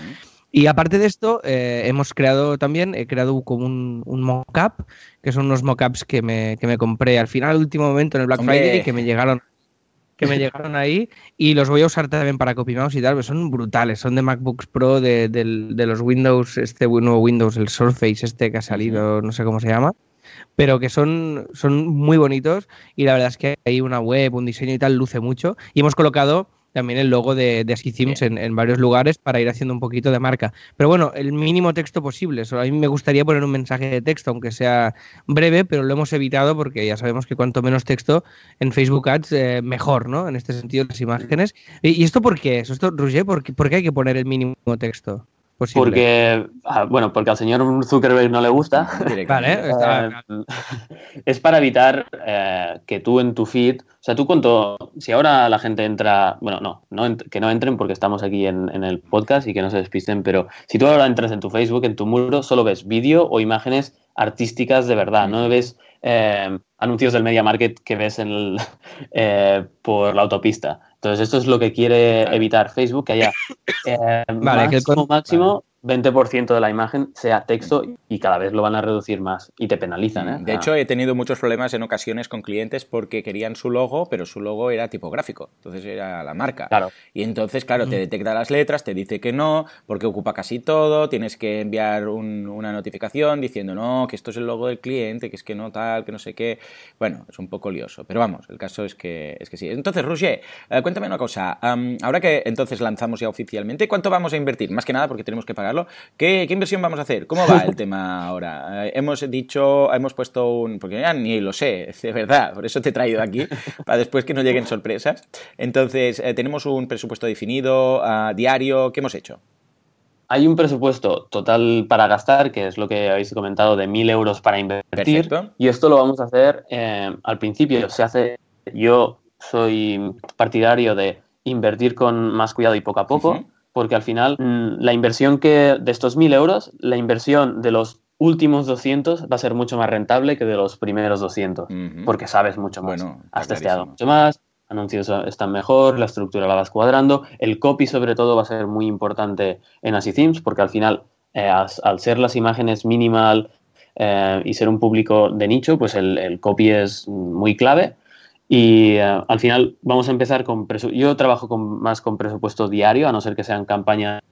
Y aparte de esto, eh, hemos creado también, he creado como un, un mock-up, que son unos mock-ups que me, que me compré al final, al último momento en el Black Hombre. Friday y que me llegaron que me llegaron ahí y los voy a usar también para CopyMouse y tal, pero son brutales, son de MacBooks Pro, de, del- de los Windows, este nuevo Windows, el Surface este que ha salido, no sé cómo se llama, pero que son, son muy bonitos y la verdad es que hay una web, un diseño y tal, luce mucho y hemos colocado también el logo de, de Themes en, en varios lugares para ir haciendo un poquito de marca. Pero bueno, el mínimo texto posible. Solo a mí me gustaría poner un mensaje de texto, aunque sea breve, pero lo hemos evitado porque ya sabemos que cuanto menos texto en Facebook Ads, eh, mejor, ¿no? En este sentido, las imágenes. ¿Y, y esto por qué es? ¿Esto, Roger, por qué, por qué hay que poner el mínimo texto posible? Porque, ah, bueno, porque al señor Zuckerberg no le gusta. Directamente. Vale, está- Eh, es para evitar eh, que tú en tu feed, o sea, tú cuando, si ahora la gente entra, bueno, no, que no entren porque estamos aquí en, en el podcast y que no se despisten, pero si tú ahora entras en tu Facebook, en tu muro, solo ves vídeo o imágenes artísticas de verdad, no ves eh, anuncios del Media Market que ves en el, eh, por la autopista. Entonces, esto es lo que quiere evitar Facebook, que haya eh, Vale, que máximo, con- máximo 20% de la imagen sea texto y cada vez lo van a reducir más y te penalizan. ¿eh? De hecho, he tenido muchos problemas en ocasiones con clientes porque querían su logo, pero su logo era tipográfico, entonces era la marca. Claro. Y entonces, claro, te detecta las letras, te dice que no, porque ocupa casi todo, tienes que enviar un- una notificación diciendo no, que esto es el logo del cliente, que es que no tal, que no sé qué. Bueno, es un poco lioso, pero vamos, el caso es que, es que sí. Entonces, Roger, eh, cuéntame una cosa. am, ahora que entonces lanzamos ya oficialmente, ¿cuánto vamos a invertir? Más que nada porque tenemos que ¿Qué, qué inversión vamos a hacer? ¿Cómo va el tema ahora? Eh, hemos dicho, hemos puesto un... Porque ya ni lo sé, de verdad, por eso te he traído aquí, para después que no lleguen sorpresas. Entonces, eh, tenemos un presupuesto definido, diario, ¿qué hemos hecho? Hay un presupuesto total para gastar, que es lo que habéis comentado, de 1.000 euros para invertir. Perfecto. Y esto lo vamos a hacer eh, al principio. Se hace, yo soy partidario de invertir con más cuidado y poco a poco. Porque al final mm, la inversión que de estos 1000 euros, la inversión de los últimos 200 va a ser mucho más rentable que de los primeros 200, Ujú. porque sabes mucho más. Bueno, Has testeado clarísimo. mucho más, anuncios están mejor, la estructura la vas cuadrando, el copy sobre todo va a ser muy importante en Así Themes, porque al final, eh, as- al ser las imágenes minimal eh, y ser un público de nicho, pues el, el copy es muy clave. Y eh, al final vamos a empezar con yo trabajo con, más con presupuesto diario, a no ser que sean campañas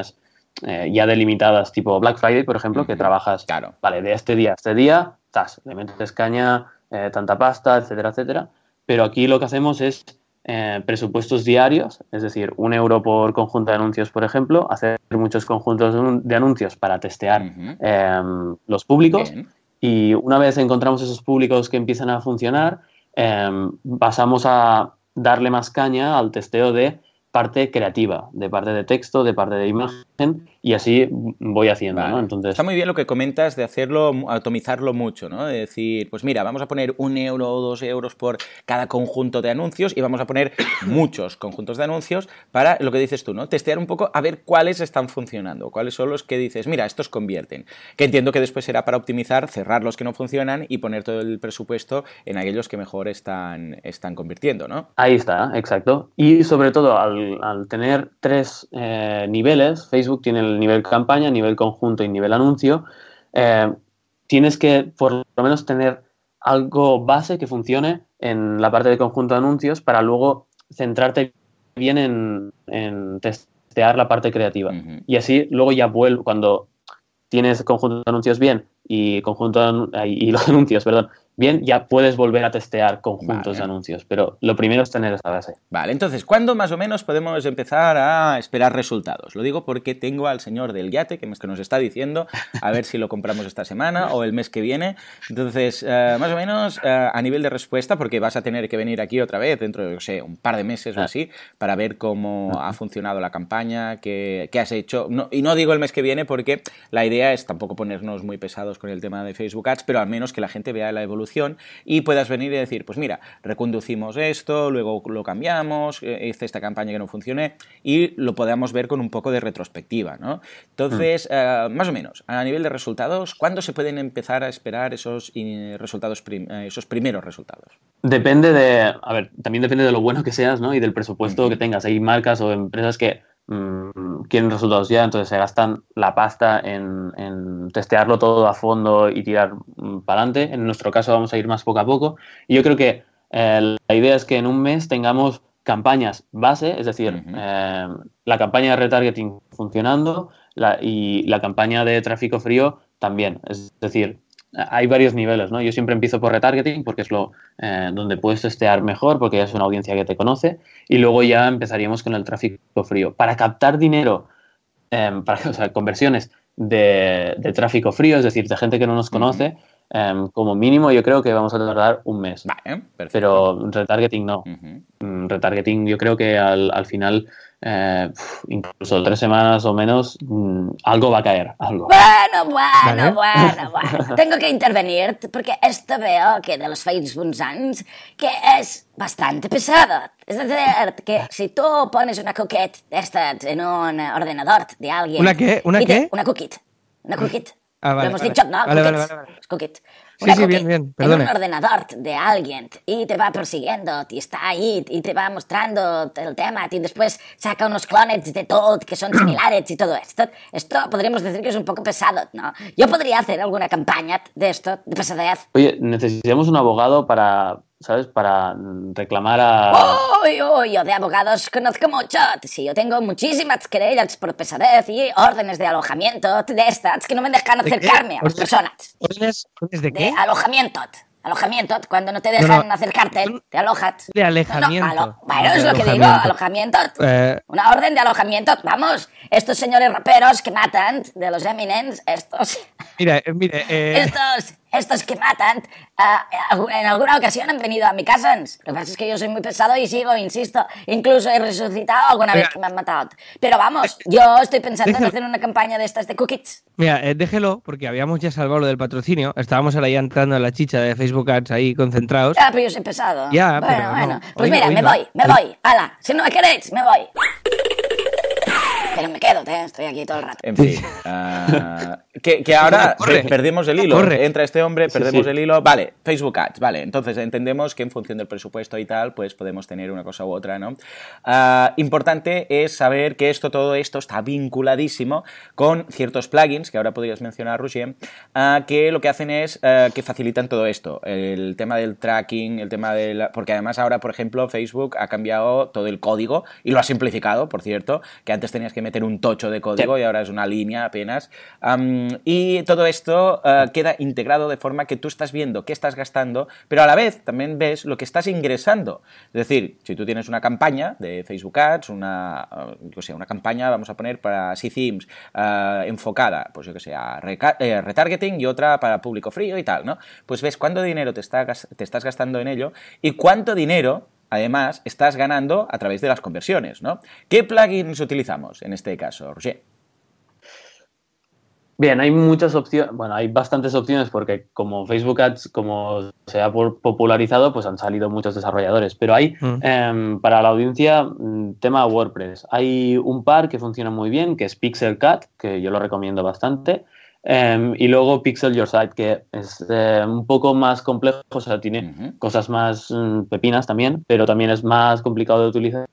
eh, ya delimitadas, tipo Black Friday, por ejemplo, que trabajas Claro. vale, de este día a este día, tas, le metes caña, eh, tanta pasta, etcétera, etcétera. Pero aquí lo que hacemos es eh, presupuestos diarios, es decir, un euro por conjunto de anuncios, por ejemplo, hacer muchos conjuntos de anun- de anuncios para testear em, los públicos Bien. y una vez encontramos esos públicos que empiezan a funcionar, em, pasamos a darle más caña al testeo de parte creativa, de parte de texto, de parte de imagen, y así voy haciendo, Vale. ¿no? Entonces, Está muy bien lo que comentas de hacerlo, atomizarlo mucho, ¿no? De decir, pues mira, vamos a poner un euro o dos euros por cada conjunto de anuncios y vamos a poner muchos conjuntos de anuncios para lo que dices tú, ¿no? Testear un poco a ver cuáles están funcionando, cuáles son los que dices, mira, estos convierten. Que entiendo que después será para optimizar, cerrar los que no funcionan y poner todo el presupuesto en aquellos que mejor están, están convirtiendo, ¿no? Ahí está, exacto. Y sobre todo, al, al tener tres eh, niveles, Facebook tiene el nivel campaña, nivel conjunto y nivel anuncio, eh, tienes que por lo menos tener algo base que funcione en la parte de conjunto de anuncios para luego centrarte bien en, en testear la parte creativa. Y así luego ya vuelvo, cuando tienes conjunto de anuncios bien y conjunto de y los anuncios, perdón, bien, ya puedes volver a testear conjuntos Vale. de anuncios. Pero lo primero es tener esa base. Vale, entonces, ¿cuándo más o menos podemos empezar a esperar resultados? Lo digo porque tengo al señor del yate que, nos está diciendo a ver si lo compramos esta semana o el mes que viene. Entonces, eh, más o menos eh, a nivel de respuesta, porque vas a tener que venir aquí otra vez dentro de, no sé, un par de meses o así, para ver cómo ha funcionado la campaña, qué, qué has hecho. No- y no digo el mes que viene porque la idea es tampoco ponernos muy pesados con el tema de Facebook Ads, pero al menos que la gente vea la evolución y puedas venir y decir, pues mira, reconducimos esto, luego lo cambiamos, eh, hice esta campaña que no funcioné y lo podamos ver con un poco de retrospectiva, ¿no? Entonces, eh, más o menos, a nivel de resultados, ¿cuándo se pueden empezar a esperar esos resultados, prim- eh, esos primeros resultados? Depende de, a ver, también depende de lo bueno que seas, ¿no? Y del presupuesto que tengas. Hay marcas o empresas que mm, quieren resultados ya, entonces se gastan la pasta en, en testearlo todo a fondo y tirar para adelante. En nuestro caso vamos a ir más poco a poco. Y yo creo que eh, la idea es que en un mes tengamos campañas base, es decir, eh, la campaña de retargeting funcionando la- y la campaña de tráfico frío también. Es decir, hay varios niveles, ¿no? Yo siempre empiezo por retargeting porque es lo eh, donde puedes testear mejor porque ya es una audiencia que te conoce y luego ya empezaríamos con el tráfico frío. Para captar dinero, eh, para, o sea, conversiones de, de tráfico frío, es decir, de gente que no nos conoce, eh, como mínimo yo creo que vamos a tardar un mes. Vale. Pero retargeting no. Mm, Retargeting yo creo que al, al final, eh, incluso tres semanas o menos, mm, algo va a caer, algo. Bueno, bueno, Vale. bueno, bueno. Tengo que intervenir porque esto veo que de los Facebook Ads que es bastante pesado. Es decir, que si tú pones una cookie de en un ordenador de alguien... ¿Una qué? ¿Una qué? Una cookie. Una cookie. Ah, vale, Lo hemos vale. dicho, ¿no? Vale, vale, Sí, Una sí, bien, bien, En perdone. un ordenador de alguien y te va persiguiendo y está ahí y te va mostrando el tema y después saca unos clones de todo que son similares y todo esto. Esto podríamos decir que es un poco pesado, ¿no? Yo podría hacer alguna campaña de esto, de pesadez. Oye, necesitamos un abogado para, ¿sabes? Para mm, reclamar a... Uy, uy, yo de abogados conozco mucho. Sí, yo tengo muchísimas querellas por pesadez y órdenes de alojamiento de estas que no me dejan ¿De acercarme a las ¿Órdenes- personas. ¿Órdenes, órdenes de De qué? alojamiento. Alojamiento, cuando no te No, dejan no. acercarte, te alojas. De alejamiento. No, no, alo- bueno, De es lo que digo, alojamiento. Eh, Una orden de alojamiento. Vamos, estos señores raperos que matan de los Eminems, estos, mira, eh, mire, eh, estos, estos que matan, uh, en alguna ocasión han venido a mi casa. Lo que pasa es que yo soy muy pesado y sigo, insisto. Incluso he resucitado alguna vez que me han matado. Pero vamos, yo estoy pensando en hacer una campaña de estas de cookies. Mira, eh, déjelo, porque habíamos ya salvado lo del patrocinio. Estábamos ahora ya entrando en la chicha de Facebook Ads ahí concentrados. Ya, pero yo soy pesado. Ya, bueno, pero bueno. no. Pues mira, me voy, me voy. Hala, si no me queréis, me voy. Pero me quedo, ¿eh? estoy aquí todo el rato. En fin, ah, que, que ahora Corre, pe- perdemos el hilo. corre. Entra este hombre, perdemos sí. el hilo. Vale, Facebook Ads, vale. Entonces entendemos que en función del presupuesto y tal, pues podemos tener una cosa u otra, ¿no? Ah, importante es saber que esto, todo esto está vinculadísimo con ciertos plugins que ahora podrías mencionar, Roger, ah, que lo que hacen es que facilitan todo esto. El tema del tracking, el tema de la- Porque además ahora, por ejemplo, Facebook ha cambiado todo el código y lo ha simplificado, por cierto, que antes tenías que meter un tocho de código Sí. y ahora es una línea apenas. Y todo esto eh, queda integrado de forma que tú estás viendo qué estás gastando, pero a la vez también ves lo que estás ingresando. Es decir, si tú tienes una campaña de Facebook Ads, una, eh, yo sé, una campaña, vamos a poner para C-Themes, eh, enfocada, pues yo que sé, a eh, retargeting y otra para público frío y tal, ¿no? Pues ves cuánto dinero te, está te estás gastando en ello y cuánto dinero además estás ganando a través de las conversiones, ¿no? ¿Qué plugins utilizamos en este caso, Roger? Bien, hay muchas opciones, bueno, hay bastantes opciones porque como Facebook Ads, como se ha popularizado, pues han salido muchos desarrolladores, pero hay Mm. em, para la audiencia mm, tema WordPress. Hay un par que funciona muy bien, que es Pixel Cat, que yo lo recomiendo bastante, em, y luego Pixel Your Site, que es eh, un poco más complejo, o sea, tiene cosas más mm, pepinas también, pero también es más complicado de utilizar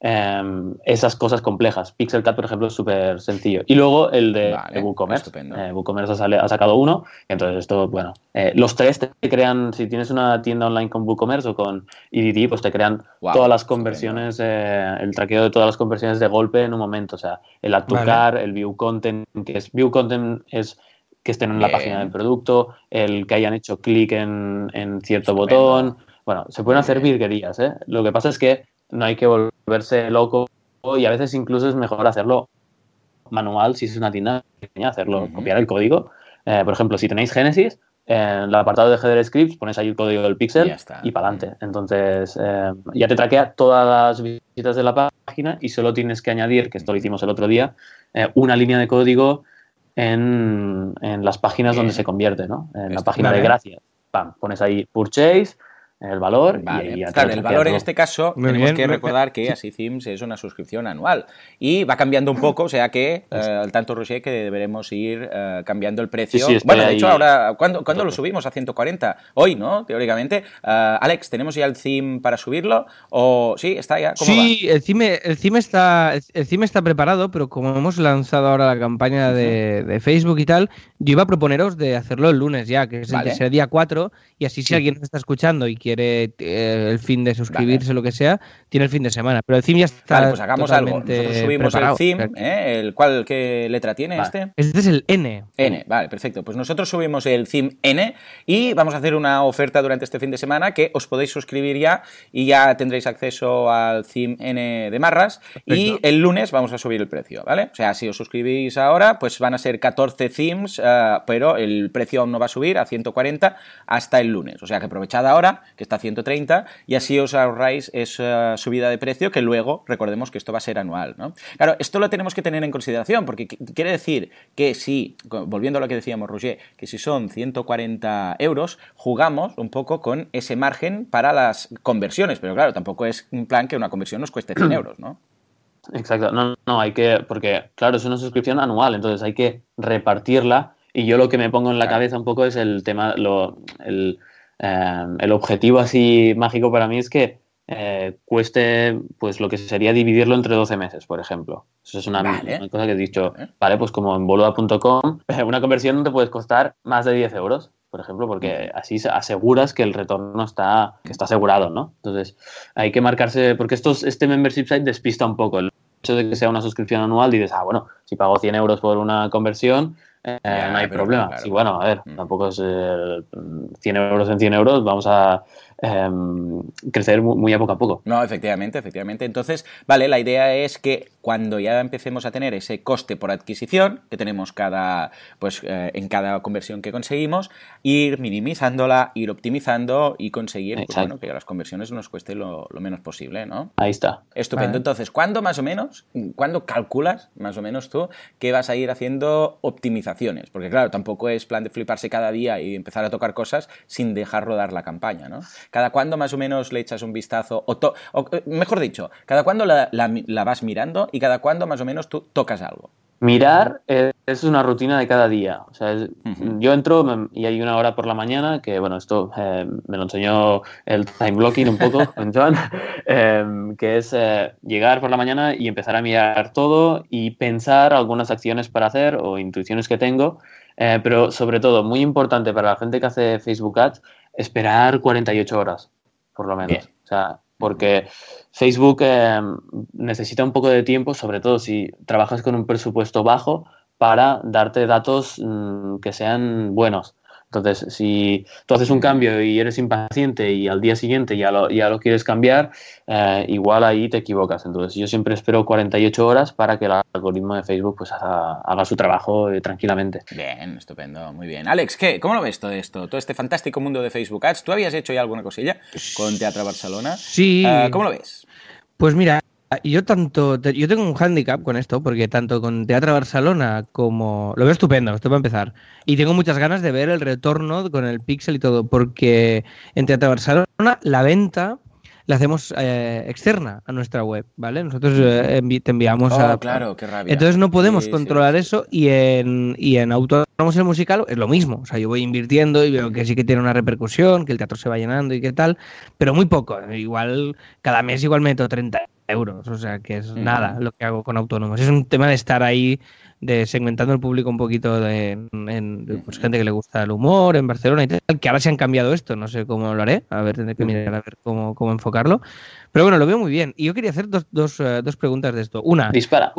em, esas cosas complejas. Pixelcat, por ejemplo, es súper sencillo. Y luego el de, Vale, de WooCommerce. Eh, WooCommerce ha, sale- ha sacado uno, entonces esto, bueno, eh, los tres te crean, si tienes una tienda online con WooCommerce o con EDT, pues te crean Wow, todas las conversiones, eh, el traqueo de todas las conversiones de golpe en un momento. O sea, el Vale. cart, el view content, que es view content es que estén en la página del producto, el que hayan hecho clic en, en cierto Estupendo. botón. Bueno, se pueden hacer virguerías, ¿eh? Lo que pasa es que no hay que volverse loco y a veces incluso es mejor hacerlo manual si es una tienda pequeña, hacerlo, copiar el código. Eh, por ejemplo, si tenéis Genesis, en el apartado de header scripts pones ahí el código del pixel está. y para adelante. Entonces, eh, ya te traquea todas las visitas de la página y solo tienes que añadir, que esto lo hicimos el otro día, eh, una línea de código en, en las páginas Bien. donde se convierte, ¿no? En la página vale. de gracias. Pam, pones ahí purchase, el valor Vale, y te claro, el valor en este caso Muy tenemos bien, que recordar que así Themes es una suscripción anual y va cambiando un poco, o sea que eh, al tanto Roger que deberemos ir eh, cambiando el precio. Sí, sí, bueno, de ahí. hecho ahora, ¿cuándo, cuándo lo subimos a 140? Hoy, ¿no? Teóricamente. Eh, Alex, ¿tenemos ya el theme para subirlo? ¿O sí, está ya? ¿Cómo Sí, el CIME, el, CIME está, el CIME está preparado, pero como hemos lanzado ahora la campaña de, de Facebook y tal, yo iba a proponeros de hacerlo el lunes ya, que es el, Vale. el día 4, y así si alguien nos está escuchando y quiere eh, el fin de suscribirse, lo que sea, tiene el fin de semana. Pero el CIME ya está Vale, pues hagamos algo. Nosotros subimos preparado. el sea, ¿eh? el cual, ¿qué letra tiene Vale. este? Este es el N. N, vale, perfecto. Pues nosotros subimos el theme N y vamos a hacer una oferta durante este fin de semana que os podéis suscribir ya y ya tendréis acceso al theme N de Marras y el lunes vamos a subir el precio, ¿vale? O sea, si os suscribís ahora, pues van a ser 14 themes, eh, pero el precio aún no va a subir a 140 hasta el lunes. O sea, que aprovechad ahora, que está a 130, y así os ahorráis esa subida de precio que luego, recordemos que esto va a ser anual, ¿no? Claro, esto lo tenemos que tener en consideración, porque qu- quiere decir que si, volviendo a lo que decíamos, Roger, que si son 140 euros, jugamos un poco con ese margen para las conversiones, pero claro, tampoco es un plan que una conversión nos cueste 100 euros, ¿no? Exacto, no, no, hay que, porque claro, es una suscripción anual, entonces hay que repartirla y yo lo que me pongo en la Claro. cabeza un poco es el tema, lo, el, eh, el objetivo así mágico para mí es que eh, cueste pues lo que sería dividirlo entre 12 meses, por ejemplo. Eso es una, Vale. una cosa que he dicho, Vale. pues como en boluda.com, una conversión no te puedes costar más de 10 euros, por ejemplo, porque así se- aseguras que el retorno está, que está asegurado, ¿no? Entonces, hay que marcarse, porque estos, este membership site despista un poco. El hecho de que sea una suscripción anual, dices, ah, bueno, si pago 100 euros por una conversión, eh, Ya, no hay problema. claro. Sí, bueno, a ver, Mm. tampoco es eh, 100 euros en 100 euros, vamos a em, crecer mu- muy a poco a poco. No, efectivamente, efectivamente. Entonces, vale, la idea es que cuando ya empecemos a tener ese coste por adquisición que tenemos cada, pues, eh, en cada conversión que conseguimos, ir minimizándola, ir optimizando y conseguir pues, bueno, que las conversiones nos cueste lo, lo menos posible, ¿no? Ahí está. Estupendo. Vale. Entonces, ¿cuándo más o menos, cuándo calculas más o menos tú que vas a ir haciendo optimizaciones? Porque claro, tampoco es plan de fliparse cada día y empezar a tocar cosas sin dejar rodar la campaña, ¿no? ¿Cada cuándo más o menos le echas un vistazo? O, to- o, eh, mejor dicho, ¿cada cuándo la, la- la vas mirando y cada cuándo más o menos tú tocas algo? Mirar es, es una rutina de cada día. O sea, es- Ujú. yo entro y hay una hora por la mañana que, bueno, esto eh, me lo enseñó el time blocking un poco con Joan, eh, que es llegar por la mañana y empezar a mirar todo y pensar algunas acciones para hacer o intuiciones que tengo. Pero sobre todo, muy importante para la gente que hace Facebook Ads, esperar 48 horas, por lo menos. Bien. O sea, porque Facebook eh, necesita un poco de tiempo, sobre todo si trabajas con un presupuesto bajo, para darte datos mm, que sean buenos. Entonces, si tú haces un cambio y eres impaciente y al día siguiente ya lo, ya lo quieres cambiar, eh, igual ahí te equivocas. Entonces, yo siempre espero 48 horas para que el algoritmo de Facebook pues, haga, haga su trabajo eh, tranquilamente. Bien, estupendo, muy bien. Alex, ¿qué? ¿Cómo lo ves todo esto? Todo este fantástico mundo de Facebook Ads. ¿Tú habías hecho ya alguna cosilla con Teatro Barcelona? Sí. Eh, ¿Cómo lo ves? Pues mira, yo tanto, yo tengo un hándicap con esto, porque tanto con Teatro Barcelona como lo veo estupendo, esto para empezar. Y tengo muchas ganas de ver el retorno con el Pixel y todo, porque en Teatro Barcelona la venta la hacemos eh, externa a nuestra web, ¿vale? Nosotros eh, envi- te enviamos Oh, a, claro, qué rabia. entonces no podemos Sí, controlar sí, eso y en, y en Autónomos el Musical es lo mismo. O sea, yo voy invirtiendo y veo que sí que tiene una repercusión, que el teatro se va llenando y qué tal, pero muy poco. Igual, cada mes igual meto 30 euros. O sea, que es Ujú. nada lo que hago con Autónomos. Es un tema de estar ahí, de segmentando el público un poquito de, en, de, pues, gente que le gusta el humor en Barcelona y tal, que ahora se han cambiado esto. No sé cómo lo haré. A ver, tendré que mirar a ver cómo, cómo enfocarlo. Pero bueno, lo veo muy bien. Y yo quería hacer dos, dos, eh, dos preguntas de esto. Una, Dispara.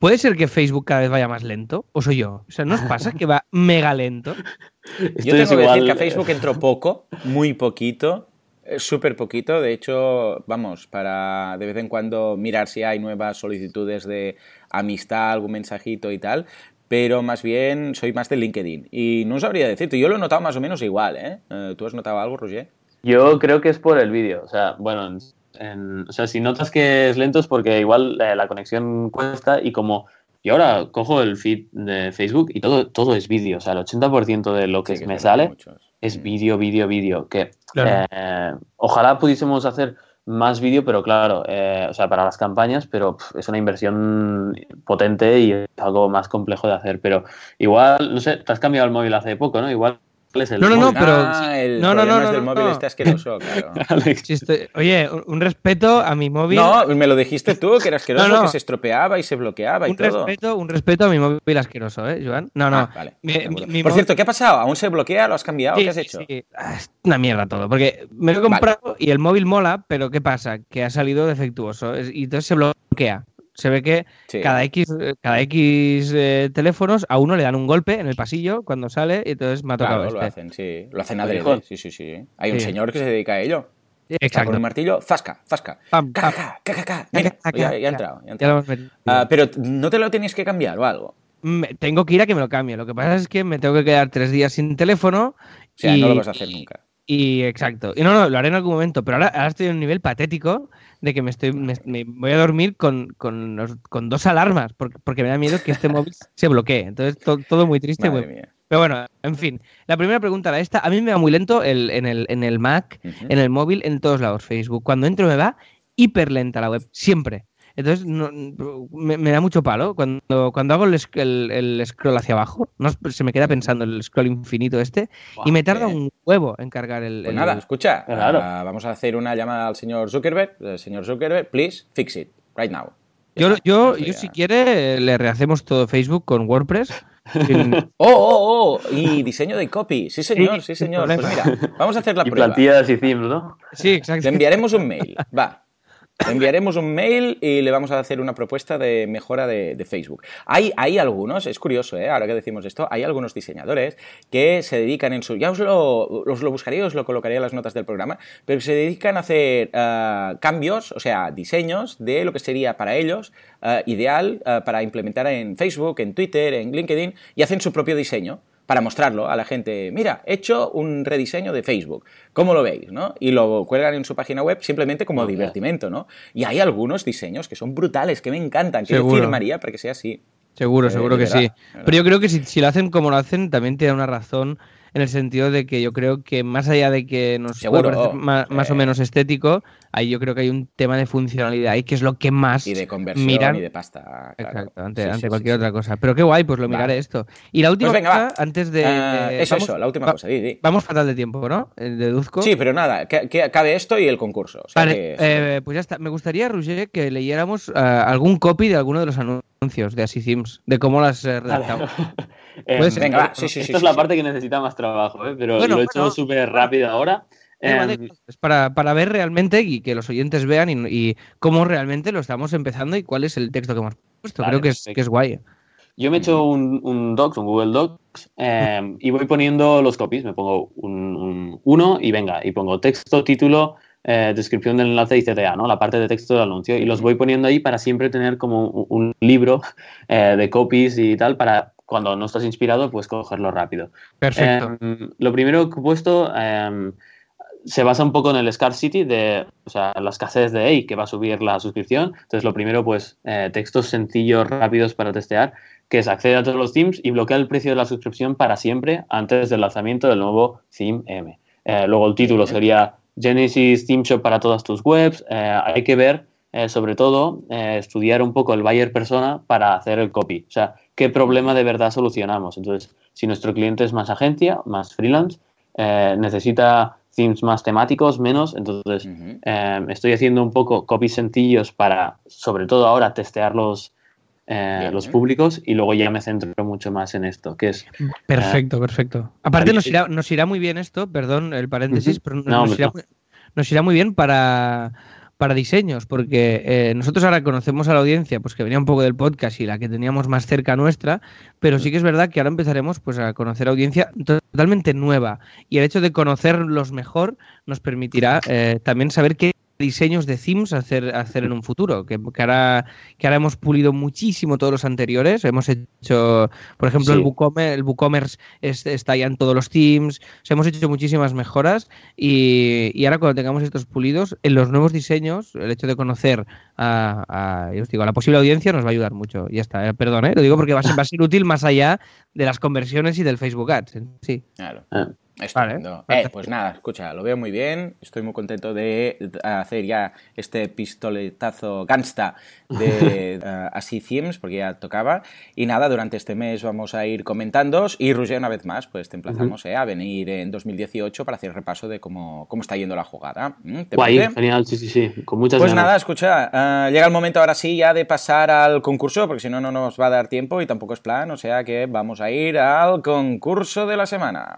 ¿Puede ser que Facebook cada vez vaya más lento? ¿O soy yo? O sea, ¿no os pasa que va mega lento? Yo tengo es que igual, decir que a eh, Facebook entró poco, muy poquito, eh, súper poquito. De hecho, vamos, para de vez en cuando mirar si hay nuevas solicitudes de amistad, algún mensajito y tal. Pero más bien soy más de LinkedIn. Y no sabría decirte, yo lo he notado más o menos igual, ¿eh? Eh, ¿Tú has notado algo, Roger? Yo creo que es por el vídeo. O sea, bueno, en- o sea, si notas que es lento es porque igual eh, la conexión cuesta y como yo ahora cojo el feed de Facebook y todo, todo es vídeo. O sea, el 80% de lo que Sí, me sale muchos. Es vídeo, vídeo, vídeo. Que Claro. eh, ojalá pudiésemos hacer más vídeo, pero claro, eh, o sea, para las campañas, pero es una inversión potente y es algo más complejo de hacer. Pero igual, no sé, te has cambiado el móvil hace poco, ¿no? Igual es el No, no, no, pero- Ah, el no, no, no, del no, móvil no. este asqueroso, claro. Alex. Si estoy- Oye, un- respeto a mi móvil. No, me lo dijiste tú, que era asqueroso, No, no. que se estropeaba y se bloqueaba y un todo. respeto, un respeto a mi móvil asqueroso, ¿eh, Joan? No, no. Ah, vale, Mi- de acuerdo. mi- mi Por móvil- cierto, ¿qué ha pasado? ¿Aún se bloquea? ¿Lo has cambiado? Sí, ¿Qué has hecho? sí. Ah, es una mierda todo. Porque me lo he comprado y el móvil mola, pero ¿qué pasa? Que ha salido defectuoso y entonces se bloquea. Se ve que Sí. cada X, cada X eh, teléfonos a uno le dan un golpe en el pasillo cuando sale y entonces me ha tocado Claro, lo este. hacen, sí. Lo hacen adrede. Sí, sí, sí. Hay un Sí. señor que se dedica a ello. Está con Exacto. un martillo, zasca, zasca. Pam, Ca, pam. ca, ca, ca, ca. Venga, Mira, ya, ya ha ya. entrado. ya ha Ya lo entrado. metido. Ah, pero no te lo tienes que cambiar o algo. Me- tengo que ir a que me lo cambie. Lo que pasa es que me tengo que quedar tres días sin teléfono. O sea, y, no lo vas a hacer nunca. Y exacto. Y no, no, lo haré en algún momento. Pero ahora, ahora estoy en un nivel patético de que me estoy me, me voy a dormir con, con, los- con dos alarmas porque, porque me da miedo que este móvil se bloquee. Entonces, to- todo muy triste. Muy-. Pero bueno, en fin. La primera pregunta era esta. A mí me va muy lento el, en, el, en el Mac, en el móvil, en todos lados. Facebook. Cuando entro me va hiper lenta la web. Siempre. Entonces no- me, me da mucho palo. Cuando, cuando hago el, el- el scroll hacia abajo, no, se me queda pensando el scroll infinito este y me tarda un huevo en cargar el... Pues el- nada, escucha. Claro. ah, vamos a hacer una llamada al señor Zuckerberg. Eh, señor Zuckerberg, please fix it right now. Yo, yo, yo si quiere le rehacemos todo Facebook con WordPress. Oh, oh, oh, y diseño de copy. Sí, señor, sí, señor. Pues mira, vamos a hacer la Y prueba. plantillas y themes, ¿no? Sí, exacto. Le enviaremos un mail. Va. enviaremos un mail y le vamos a hacer una propuesta de mejora de, Facebook. Hay, hay algunos, es curioso, ¿eh? ahora que decimos esto, hay algunos diseñadores que se dedican en su... Ya os lo, os lo os lo colocaría en las notas del programa, pero que se dedican a hacer uh, cambios, o sea, diseños de lo que sería para ellos uh, ideal uh, para implementar en Facebook, en Twitter, en LinkedIn, y hacen su propio diseño para mostrarlo a la gente. Mira, he hecho un rediseño de Facebook. ¿Cómo lo veis? ¿no? Y lo cuelgan en su página web simplemente como okay. divertimento, ¿no? Y hay algunos diseños que son brutales, que me encantan, que Seguro. yo firmaría para que sea así. Seguro, Eh, seguro que verdad, sí. verdad. Pero yo creo que si, si lo hacen como lo hacen, también tiene una razón en el sentido de que yo creo que más allá de que nos Seguro, pueda parecer ma- más, eh. o menos estético, ahí yo creo que hay un tema de funcionalidad y que es lo que más Y de conversión miran. y de pasta. claro. Exacto, ante, Sí, ante sí, cualquier sí, otra cosa. Pero qué guay, pues lo Vale. miraré esto. Y la última Pues venga, cosa, antes de... Ah, de- eso, vamos- eso, la última va- cosa, di, di. Vamos fatal de tiempo, ¿no? Eh, Deduzco. Sí, pero nada, que, que acabe esto y el concurso. o sea Vale, que- eh, pues ya está. Me gustaría, Roger, que leyéramos ah, algún copy de alguno de los anuncios de Así Sims, de cómo las eh, redactamos. Eh, Puede ser. Venga, va, sí, sí, Esta sí, es la parte que necesita más trabajo, ¿eh? pero Bueno, lo he hecho bueno. súper rápido ahora. Es para, para ver realmente y que los oyentes vean y, y cómo realmente lo estamos empezando y cuál es el texto que hemos puesto. Vale, Creo que es, que es guay. Yo me he hecho un, un Docs, un Google Docs, eh, y voy poniendo los copies. Me pongo un, un- uno y venga, y pongo texto, título, eh, descripción del enlace y CTA, ¿no? La parte de texto del anuncio. Y los voy poniendo ahí para siempre tener como un, libro eh, de copies y tal, para cuando no estás inspirado, pues cogerlo rápido. Perfecto. Em, lo primero que he puesto em, se basa un poco en el scarcity de, o sea, la escasez de hey, que va a subir la suscripción. Entonces, lo primero, pues, eh, textos sencillos, rápidos para testear, que es acceder a todos los themes y bloquear el precio de la suscripción para siempre antes del lanzamiento del nuevo theme M. Eh, luego el título sería Genesis Theme Shop para todas tus webs. Eh, hay que ver, eh, sobre todo, eh, estudiar un poco el buyer persona para hacer el copy. O sea, qué problema de verdad solucionamos. Entonces, si nuestro cliente es más agencia, más freelance, necesita themes más temáticos, menos. Entonces, estoy haciendo un poco copies sencillos para, sobre todo ahora, testear los, eh, Bien. los públicos y luego ya me centro mucho más en esto, que es Perfecto, perfecto. Aparte nos irá, nos irá muy bien esto, perdón el paréntesis, pero nos, No, nos irá, no. muy- nos irá muy bien para, para diseños, porque eh, nosotros ahora conocemos a la audiencia, pues que venía un poco del podcast y la que teníamos más cerca nuestra, pero sí que es verdad que ahora empezaremos pues a conocer audiencia totalmente nueva y el hecho de conocerlos mejor nos permitirá eh, también saber qué diseños de themes hacer, hacer en un futuro, que, que ahora, que ahora hemos pulido muchísimo todos los anteriores, hemos hecho, por ejemplo, el, Sí. WooCommerce, el WooCommerce es- está ya en todos los themes, o sea, hemos hecho muchísimas mejoras y, y ahora cuando tengamos estos pulidos, en los nuevos diseños, el hecho de conocer a, os digo, a la posible audiencia nos va a ayudar mucho. Ya está, eh, perdón, eh, lo digo porque va a, ser, va a ser útil más allá de las conversiones y del Facebook Ads. Sí. Claro. Ah. Estupendo. Vale, Eh, pues nada, escucha, lo veo muy bien. Estoy muy contento de hacer ya este pistoletazo gangsta de eh, Así porque ya tocaba. Y nada, durante este mes vamos a ir comentando. Y Roger, una vez más, pues te emplazamos eh, a venir en 2018 para hacer repaso de cómo, cómo está yendo la jugada. ¿Mm? ¿Te guay, parece? genial, sí, sí, sí, con muchas Pues ganas. nada, escucha, llega el momento ahora sí ya de pasar al concurso, porque si no, no nos va a dar tiempo y tampoco es plan, o sea que vamos a ir al concurso de la semana.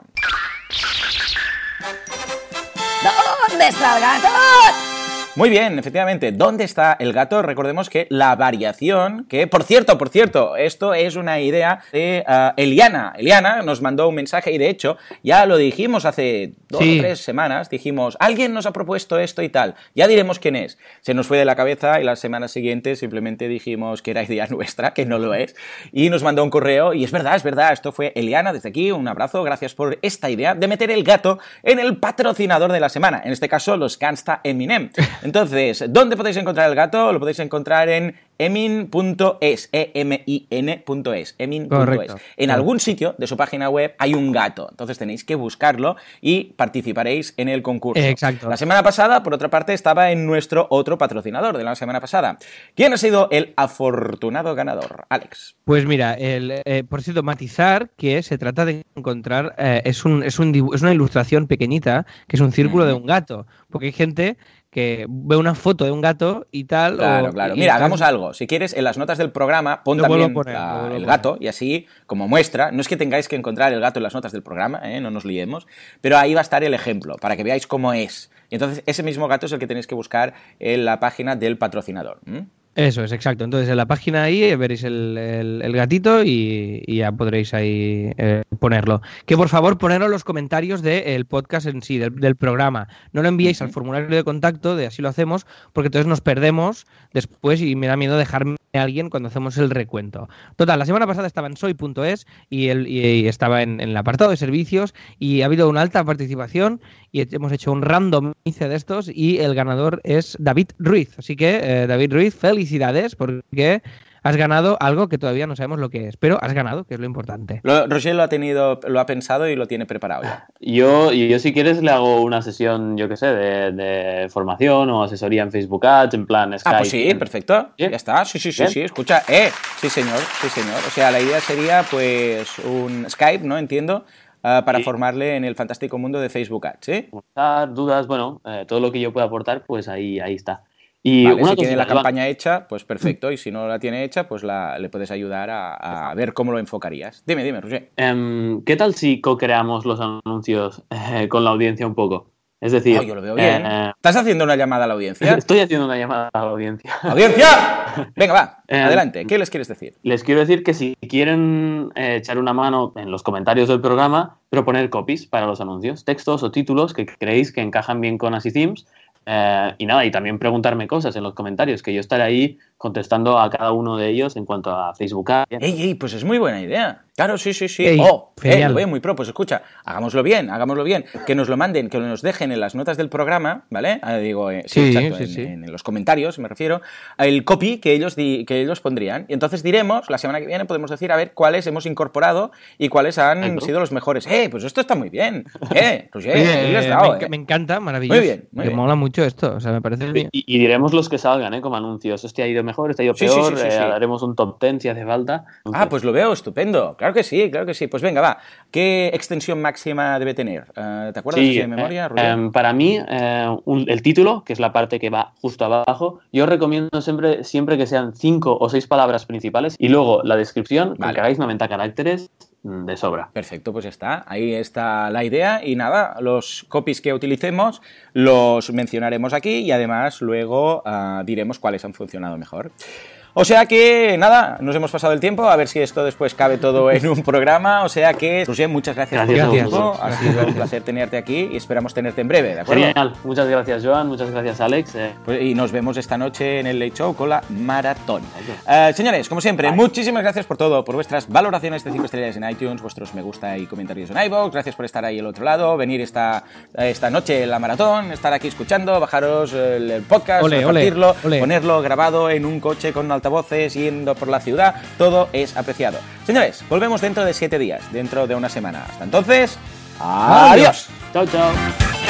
¿Dónde está el gato? Muy bien, efectivamente. ¿Dónde está el gato? Recordemos que la variación, que por cierto, por cierto, esto es una idea de ah, Eliana. Eliana nos mandó un mensaje y de hecho ya lo dijimos hace dos Sí. o tres semanas. Dijimos, alguien nos ha propuesto esto y tal. Ya diremos quién es. Se nos fue de la cabeza y las semanas siguientes simplemente dijimos que era idea nuestra, que no lo es. Y nos mandó un correo y es verdad, es verdad. Esto fue Eliana. Desde aquí, un abrazo. Gracias por esta idea de meter el gato en el patrocinador de la semana. En este caso, los Gangsta Eminem. Entonces, ¿dónde podéis encontrar el gato? Lo podéis encontrar en emin.es, e-m-i-n.es, emin.es. En algún sitio de su página web hay un gato, entonces tenéis que buscarlo y participaréis en el concurso. Exacto. La semana pasada, por otra parte, estaba en nuestro otro patrocinador de la semana pasada. ¿Quién ha sido el afortunado ganador? Alex. Pues mira, el, eh, por cierto, matizar que se trata de encontrar, eh, es, un, es, un es una ilustración pequeñita, que es un círculo de un gato, porque hay gente que ve una foto de un gato y tal. Claro, o- claro. Mira, hagamos algo. Si quieres, en las notas del programa, pon Lo también a poner, la- lo vuelvo a el gato y así, como muestra, no es que tengáis que encontrar el gato en las notas del programa, ¿eh? no nos liemos, pero ahí va a estar el ejemplo, para que veáis cómo es. Y entonces ese mismo gato es el que tenéis que buscar en la página del patrocinador. Eso es, exacto. Entonces en la página ahí veréis el, el- el gatito y, y ya podréis ahí eh, ponerlo. Que por favor poneros los comentarios del podcast en sí, del, del programa. No lo enviéis al formulario de contacto, de así lo hacemos, porque entonces nos perdemos después y me da miedo dejarme a alguien cuando hacemos el recuento. Total, la semana pasada estaba en soy.es y, el, y estaba en, en el apartado de servicios y ha habido una alta participación y hemos hecho un randomice de estos y el ganador es David Ruiz. Así que, eh, David Ruiz, felicidades porque has ganado algo que todavía no sabemos lo que es, pero has ganado, que es lo importante. Lo- Roger lo ha tenido, lo ha pensado y lo tiene preparado ya. Yo, y yo si quieres le hago una sesión, yo qué sé, de, de formación o asesoría en Facebook Ads, en plan Skype. Ah, pues sí, perfecto. Ya está. Sí, sí, sí, Bien. sí. Escucha, eh, sí, señor, sí, señor. O sea, la idea sería, pues, un Skype, ¿no? Entiendo, ah, para Sí. formarle en el fantástico mundo de Facebook Ads, ¿sí? Comentar, dudas, bueno, eh, todo lo que yo pueda aportar, pues ahí, ahí está. Y Vale, una si tiene la campaña hecha, pues perfecto. Y si no la tiene hecha, pues la, le puedes ayudar a, a ver cómo lo enfocarías. Dime, dime, Roger. em, ¿qué tal si co-creamos los anuncios eh, con la audiencia un poco? Es decir, Oh, yo lo veo bien. eh, ¿Estás haciendo una llamada a la audiencia? estoy haciendo una llamada a la audiencia. ¡Audiencia! Venga, va, Eh, adelante. ¿Qué les quieres decir? Les quiero decir que si quieren eh, echar una mano en los comentarios del programa, proponer copies para los anuncios, textos o títulos que creéis que encajan bien con Así Themes. Eh, y nada, y también preguntarme cosas en los comentarios, que yo estaré ahí contestando a cada uno de ellos en cuanto a Facebook Ads. ¡Ey, ey! Pues es muy buena idea. Claro, sí, sí, sí. Ey, oh, eh, lo veo muy pro. Pues escucha, hagámoslo bien, hagámoslo bien. Que nos lo manden, que nos dejen en las notas del programa, ¿vale? Ah, digo, eh, sí, Sí, exacto, sí, en, sí. en los comentarios, me refiero, el copy que ellos, di- que ellos pondrían. Y entonces diremos, la semana que viene podemos decir a ver cuáles hemos incorporado y cuáles han sido los mejores. ¡Eh! Pues esto está muy bien. ¡Eh! Roger, Oye, ahí le has me, dado, enca- eh. me encanta, maravilloso. Muy bien, muy me bien. mola mucho esto, o sea, me parece bien. Y, y diremos los que salgan, ¿eh? Como anuncios. Este ha ido mejor, ha ido Sí, sí, peor. sí, sí, eh, haremos un top 10 si hace falta. Ah, pues lo veo estupendo. Claro que sí, claro que sí. Pues venga, va. ¿Qué extensión máxima debe tener? Eh, ¿Te acuerdas de memoria, eh, em, para mí, un- el título, que es la parte que va justo abajo, yo recomiendo siempre, siempre que sean cinco o seis palabras principales y luego la descripción, Vale. que hagáis 90 caracteres de sobra. Perfecto, pues ya está. Ahí está la idea. Y nada, los copies que utilicemos los mencionaremos aquí y además luego ah, diremos cuáles han funcionado mejor. O sea que, nada, nos hemos pasado el tiempo, a ver si esto después cabe todo en un programa. O sea que, Roger, muchas gracias, Gracias por tu a tiempo. Ha sido un placer tenerte aquí y esperamos tenerte en breve, ¿de acuerdo? Genial. Muchas gracias, Joan. Muchas gracias, Alex. Eh, Pues- y nos vemos esta noche en el Late Show con la maratón. Eh, señores, como siempre, muchísimas gracias por todo, por vuestras valoraciones de 5 estrellas en iTunes, vuestros me gusta y comentarios en iVoox, gracias por estar ahí al otro lado, venir esta, esta noche en la maratón, estar aquí escuchando, bajaros el, podcast, Ole, ole, compartirlo, ole. ponerlo grabado en un coche con altavoces, yendo por la ciudad, todo es apreciado. Señores, volvemos dentro de 7 días, dentro de una semana. Hasta entonces, adiós. chao, chao.